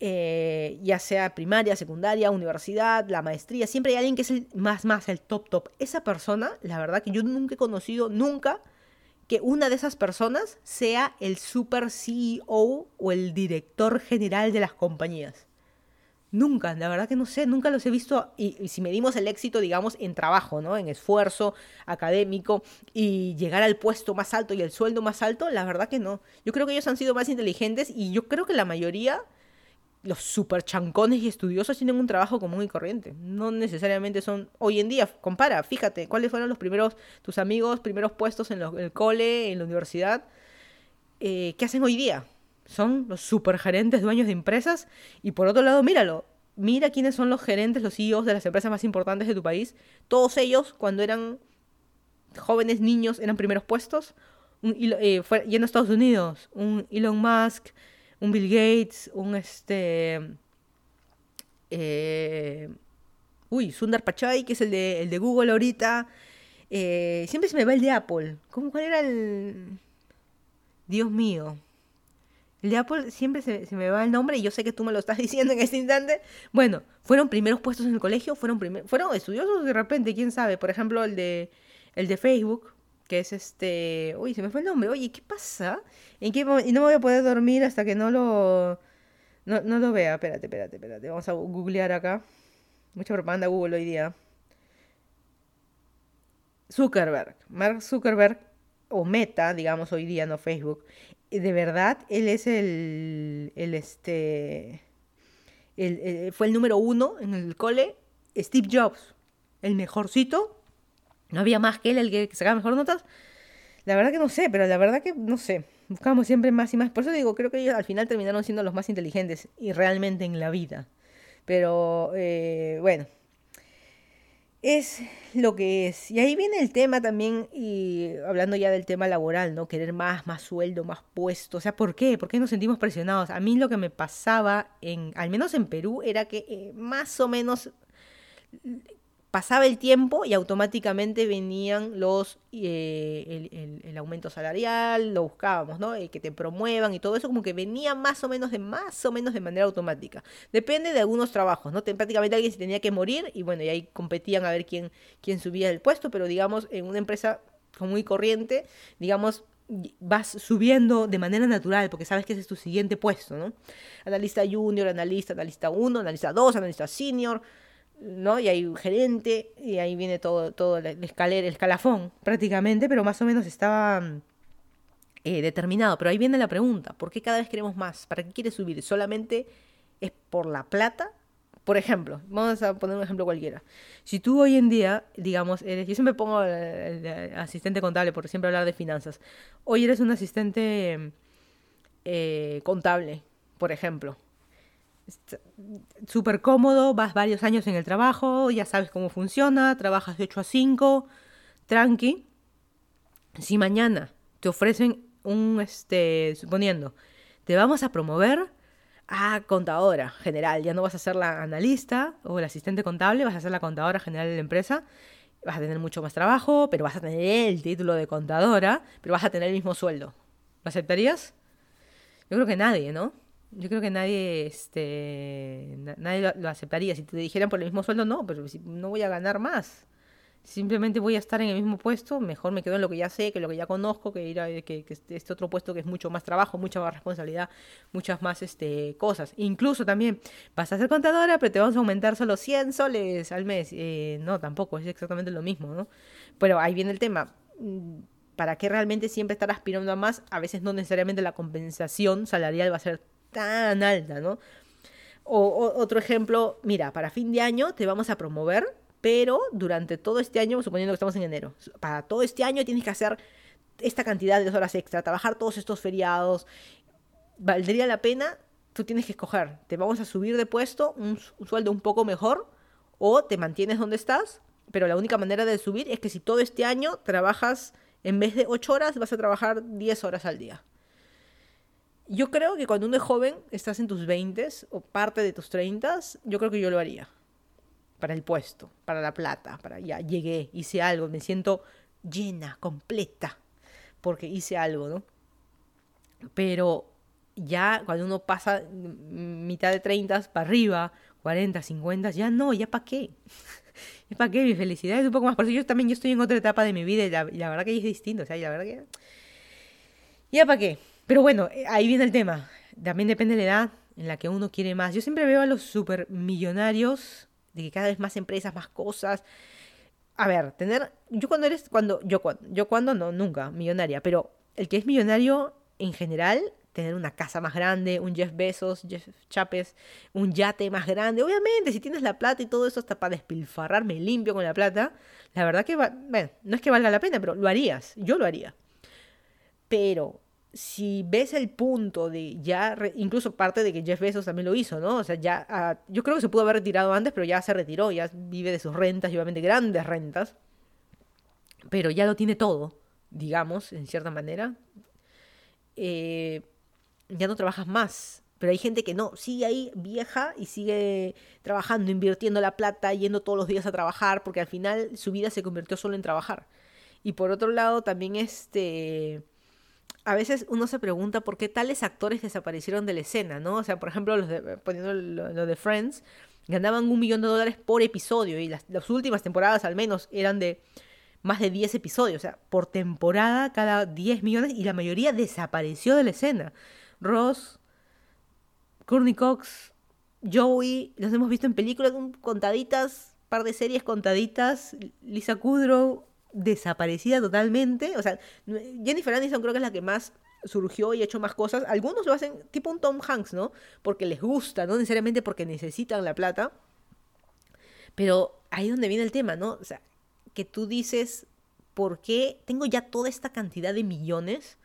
eh, ya sea primaria, secundaria, universidad, la maestría, siempre hay alguien que es el más, más, el top, top. Esa persona, la verdad que yo nunca he conocido, nunca, que una de esas personas sea el super CEO o el director general de las compañías. Nunca, la verdad que no sé, nunca los he visto. Y, si medimos el éxito, digamos, en trabajo, ¿no? En esfuerzo académico y llegar al puesto más alto y el sueldo más alto, la verdad que no. Yo creo que ellos han sido más inteligentes y yo creo que la mayoría los super chancones y estudiosos tienen un trabajo común y corriente. No necesariamente son. Hoy en día, compara, fíjate, cuáles fueron los primeros, tus amigos, primeros puestos en, el cole, en la universidad. Eh, ¿Qué hacen hoy día? Son los super gerentes, dueños de empresas. Y por otro lado, míralo. Mira quiénes son los gerentes, los CEOs de las empresas más importantes de tu país. Todos ellos, cuando eran jóvenes niños eran primeros puestos, eh, yendo a Estados Unidos, un Elon Musk, un Bill Gates, un este... Eh, uy, Sundar Pichai, que es el de, el de Google ahorita. Eh, siempre se me va el de Apple. ¿Cómo, ¿Cuál era el...? Dios mío. El de Apple siempre se, me va el nombre y yo sé que tú me lo estás [laughs] diciendo en este instante. Bueno, fueron primeros puestos en el colegio, fueron, fueron estudiosos de repente, quién sabe. Por ejemplo, el de, el de Facebook, que es este... Uy, se me fue el nombre. Oye, ¿qué pasa? ¿En qué y no voy a poder dormir hasta que no lo... No, no lo vea. Espérate, espérate, espérate. Vamos a googlear acá. Mucha propaganda Google hoy día. Zuckerberg. Mark Zuckerberg, o Meta, digamos hoy día, no Facebook. De verdad, él es el, el este, el, fue el número uno en el cole. Steve Jobs, el mejorcito no había más que él el que sacaba mejor notas. La verdad que no sé, pero la verdad que no sé. Buscamos siempre más y más. Por eso digo, creo que ellos al final terminaron siendo los más inteligentes y realmente en la vida. Pero eh, bueno, es lo que es. Y ahí viene el tema también, y hablando ya del tema laboral, ¿no? Querer más, más sueldo, más puesto. O sea, ¿por qué? ¿Por qué nos sentimos presionados? A mí lo que me pasaba, en, al menos en Perú, era que eh, más o menos pasaba el tiempo y automáticamente venían los eh, el, aumento salarial, lo buscábamos, ¿no? Eh, que te promuevan y todo eso, como que venía más o menos de más o menos de manera automática. Depende de algunos trabajos, ¿no? Prácticamente alguien se tenía que morir y bueno, y ahí competían a ver quién, quién subía el puesto, pero digamos, en una empresa muy corriente, digamos, vas subiendo de manera natural porque sabes que ese es tu siguiente puesto, ¿no? Analista junior, analista, analista 1, analista 2, analista senior, ¿no? Y hay un gerente, y ahí viene todo, todo el escalera, el escalafón, prácticamente, pero más o menos estaba eh, determinado. Pero ahí viene la pregunta, ¿por qué cada vez queremos más? ¿Para qué quieres subir? ¿Solamente es por la plata? Por ejemplo, vamos a poner un ejemplo cualquiera. Si tú hoy en día, digamos, eres, yo siempre pongo asistente contable por siempre hablar de finanzas. Hoy eres un asistente eh, contable, por ejemplo súper cómodo, vas varios años en el trabajo, ya sabes cómo funciona, trabajas de 8 a 5, tranqui. Si mañana te ofrecen un, este, suponiendo, te vamos a promover a contadora general, ya no vas a ser la analista o el asistente contable, vas a ser la contadora general de la empresa, vas a tener mucho más trabajo, pero vas a tener el título de contadora, pero vas a tener el mismo sueldo. ¿Lo aceptarías? Yo creo que nadie, ¿no? Yo creo que nadie, este, nadie lo, aceptaría. Si te dijeran por el mismo sueldo, no, pero si no voy a ganar más. Simplemente voy a estar en el mismo puesto, mejor me quedo en lo que ya sé, que lo que ya conozco, que ir a que, este, otro puesto que es mucho más trabajo, mucha más responsabilidad, muchas más este, cosas. Incluso también vas a ser contadora, pero te vamos a aumentar solo 100 soles al mes. Eh, no, tampoco, es exactamente lo mismo, ¿no? Pero ahí viene el tema mm, ¿para qué realmente siempre estar aspirando a más? A veces no necesariamente la compensación salarial va a ser tan alta, ¿no? O, otro ejemplo, mira, para fin de año te vamos a promover, pero durante todo este año, suponiendo que estamos en enero, para todo este año tienes que hacer esta cantidad de horas extra, trabajar todos estos feriados. ¿Valdría la pena? Tú tienes que escoger. Te vamos a subir de puesto, un, un sueldo un poco mejor, o te mantienes donde estás, pero la única manera de subir es que si todo este año trabajas, en vez de 8 horas, vas a trabajar 10 horas al día. Yo creo que cuando uno es joven, estás en tus 20 o parte de tus 30, yo creo que yo lo haría. Para el puesto, para la plata, para ya llegué, hice algo, me siento llena, completa, porque hice algo, ¿no? Pero ya cuando uno pasa mitad de 30 para arriba, 40, 50, ya no, ya para qué. [laughs] ¿Ya para qué? Mi felicidad es un poco más. Por eso yo también yo estoy en otra etapa de mi vida y la, la verdad que es distinto. O sea, la verdad que. ¿Ya para qué? Pero bueno, eh, ahí viene el tema. También depende de la edad en la que uno quiere más. Yo siempre veo a los supermillonarios de que cada vez más empresas, más cosas. A ver, tener. Yo cuando eres. cuando Yo cuando. Yo cuando no, nunca, millonaria. Pero el que es millonario en general, tener una casa más grande, un Jeff Bezos, Jeff Chapes, un yate más grande. Obviamente, si tienes la plata y todo eso hasta para despilfarrarme limpio con la plata, la verdad que, bueno, no es que valga la pena, pero lo harías. Yo lo haría. Pero si ves el punto de ya, incluso parte de que Jeff Bezos también lo hizo, ¿no? O sea, ya, ah, yo creo que se pudo haber retirado antes, pero ya se retiró, ya vive de sus rentas, y obviamente grandes rentas. pero ya lo tiene todo, digamos, en cierta manera, eh, ya no trabajas más. Pero hay gente que no, sigue ahí vieja y sigue trabajando, invirtiendo la plata, yendo todos los días a trabajar, porque al final su vida se convirtió solo en trabajar. Y por otro lado, también este a veces uno se pregunta por qué tales actores desaparecieron de la escena, ¿no? O sea, por ejemplo, los de, poniendo lo, de Friends, ganaban un millón de dólares por episodio y las, las, últimas temporadas al menos eran de más de 10 episodios, o sea, por temporada cada 10 millones y la mayoría desapareció de la escena. Ross, Courtney Cox, Joey, los hemos visto en películas contaditas, par de series contaditas, Lisa Kudrow, desaparecida totalmente. O sea, Jennifer Aniston creo que es la que más surgió y ha hecho más cosas. Algunos lo hacen tipo un Tom Hanks, ¿no? Porque les gusta, no necesariamente porque necesitan la plata. Pero ahí es donde viene el tema, ¿no? O sea, que tú dices, ¿por qué tengo ya toda esta cantidad de millones?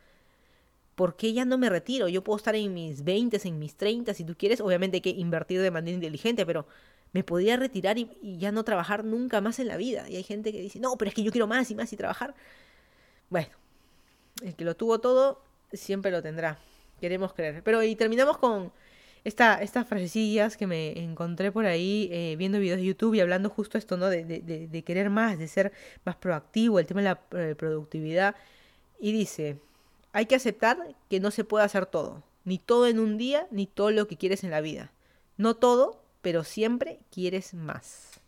¿Por qué ya no me retiro? Yo puedo estar en mis 20, en mis 30, si tú quieres. Obviamente hay que invertir de manera inteligente, pero me podía retirar y, ya no trabajar nunca más en la vida. Y hay gente que dice, no, pero es que yo quiero más y más y trabajar. Bueno, el que lo tuvo todo siempre lo tendrá. Queremos creer. Pero y terminamos con esta, estas frasecillas que me encontré por ahí eh, viendo videos de YouTube y hablando justo esto, ¿no? De, de, querer más, de ser más proactivo, el tema de la eh, productividad. Y dice, hay que aceptar que no se puede hacer todo. Ni todo en un día, ni todo lo que quieres en la vida. No todo, pero siempre quieres más.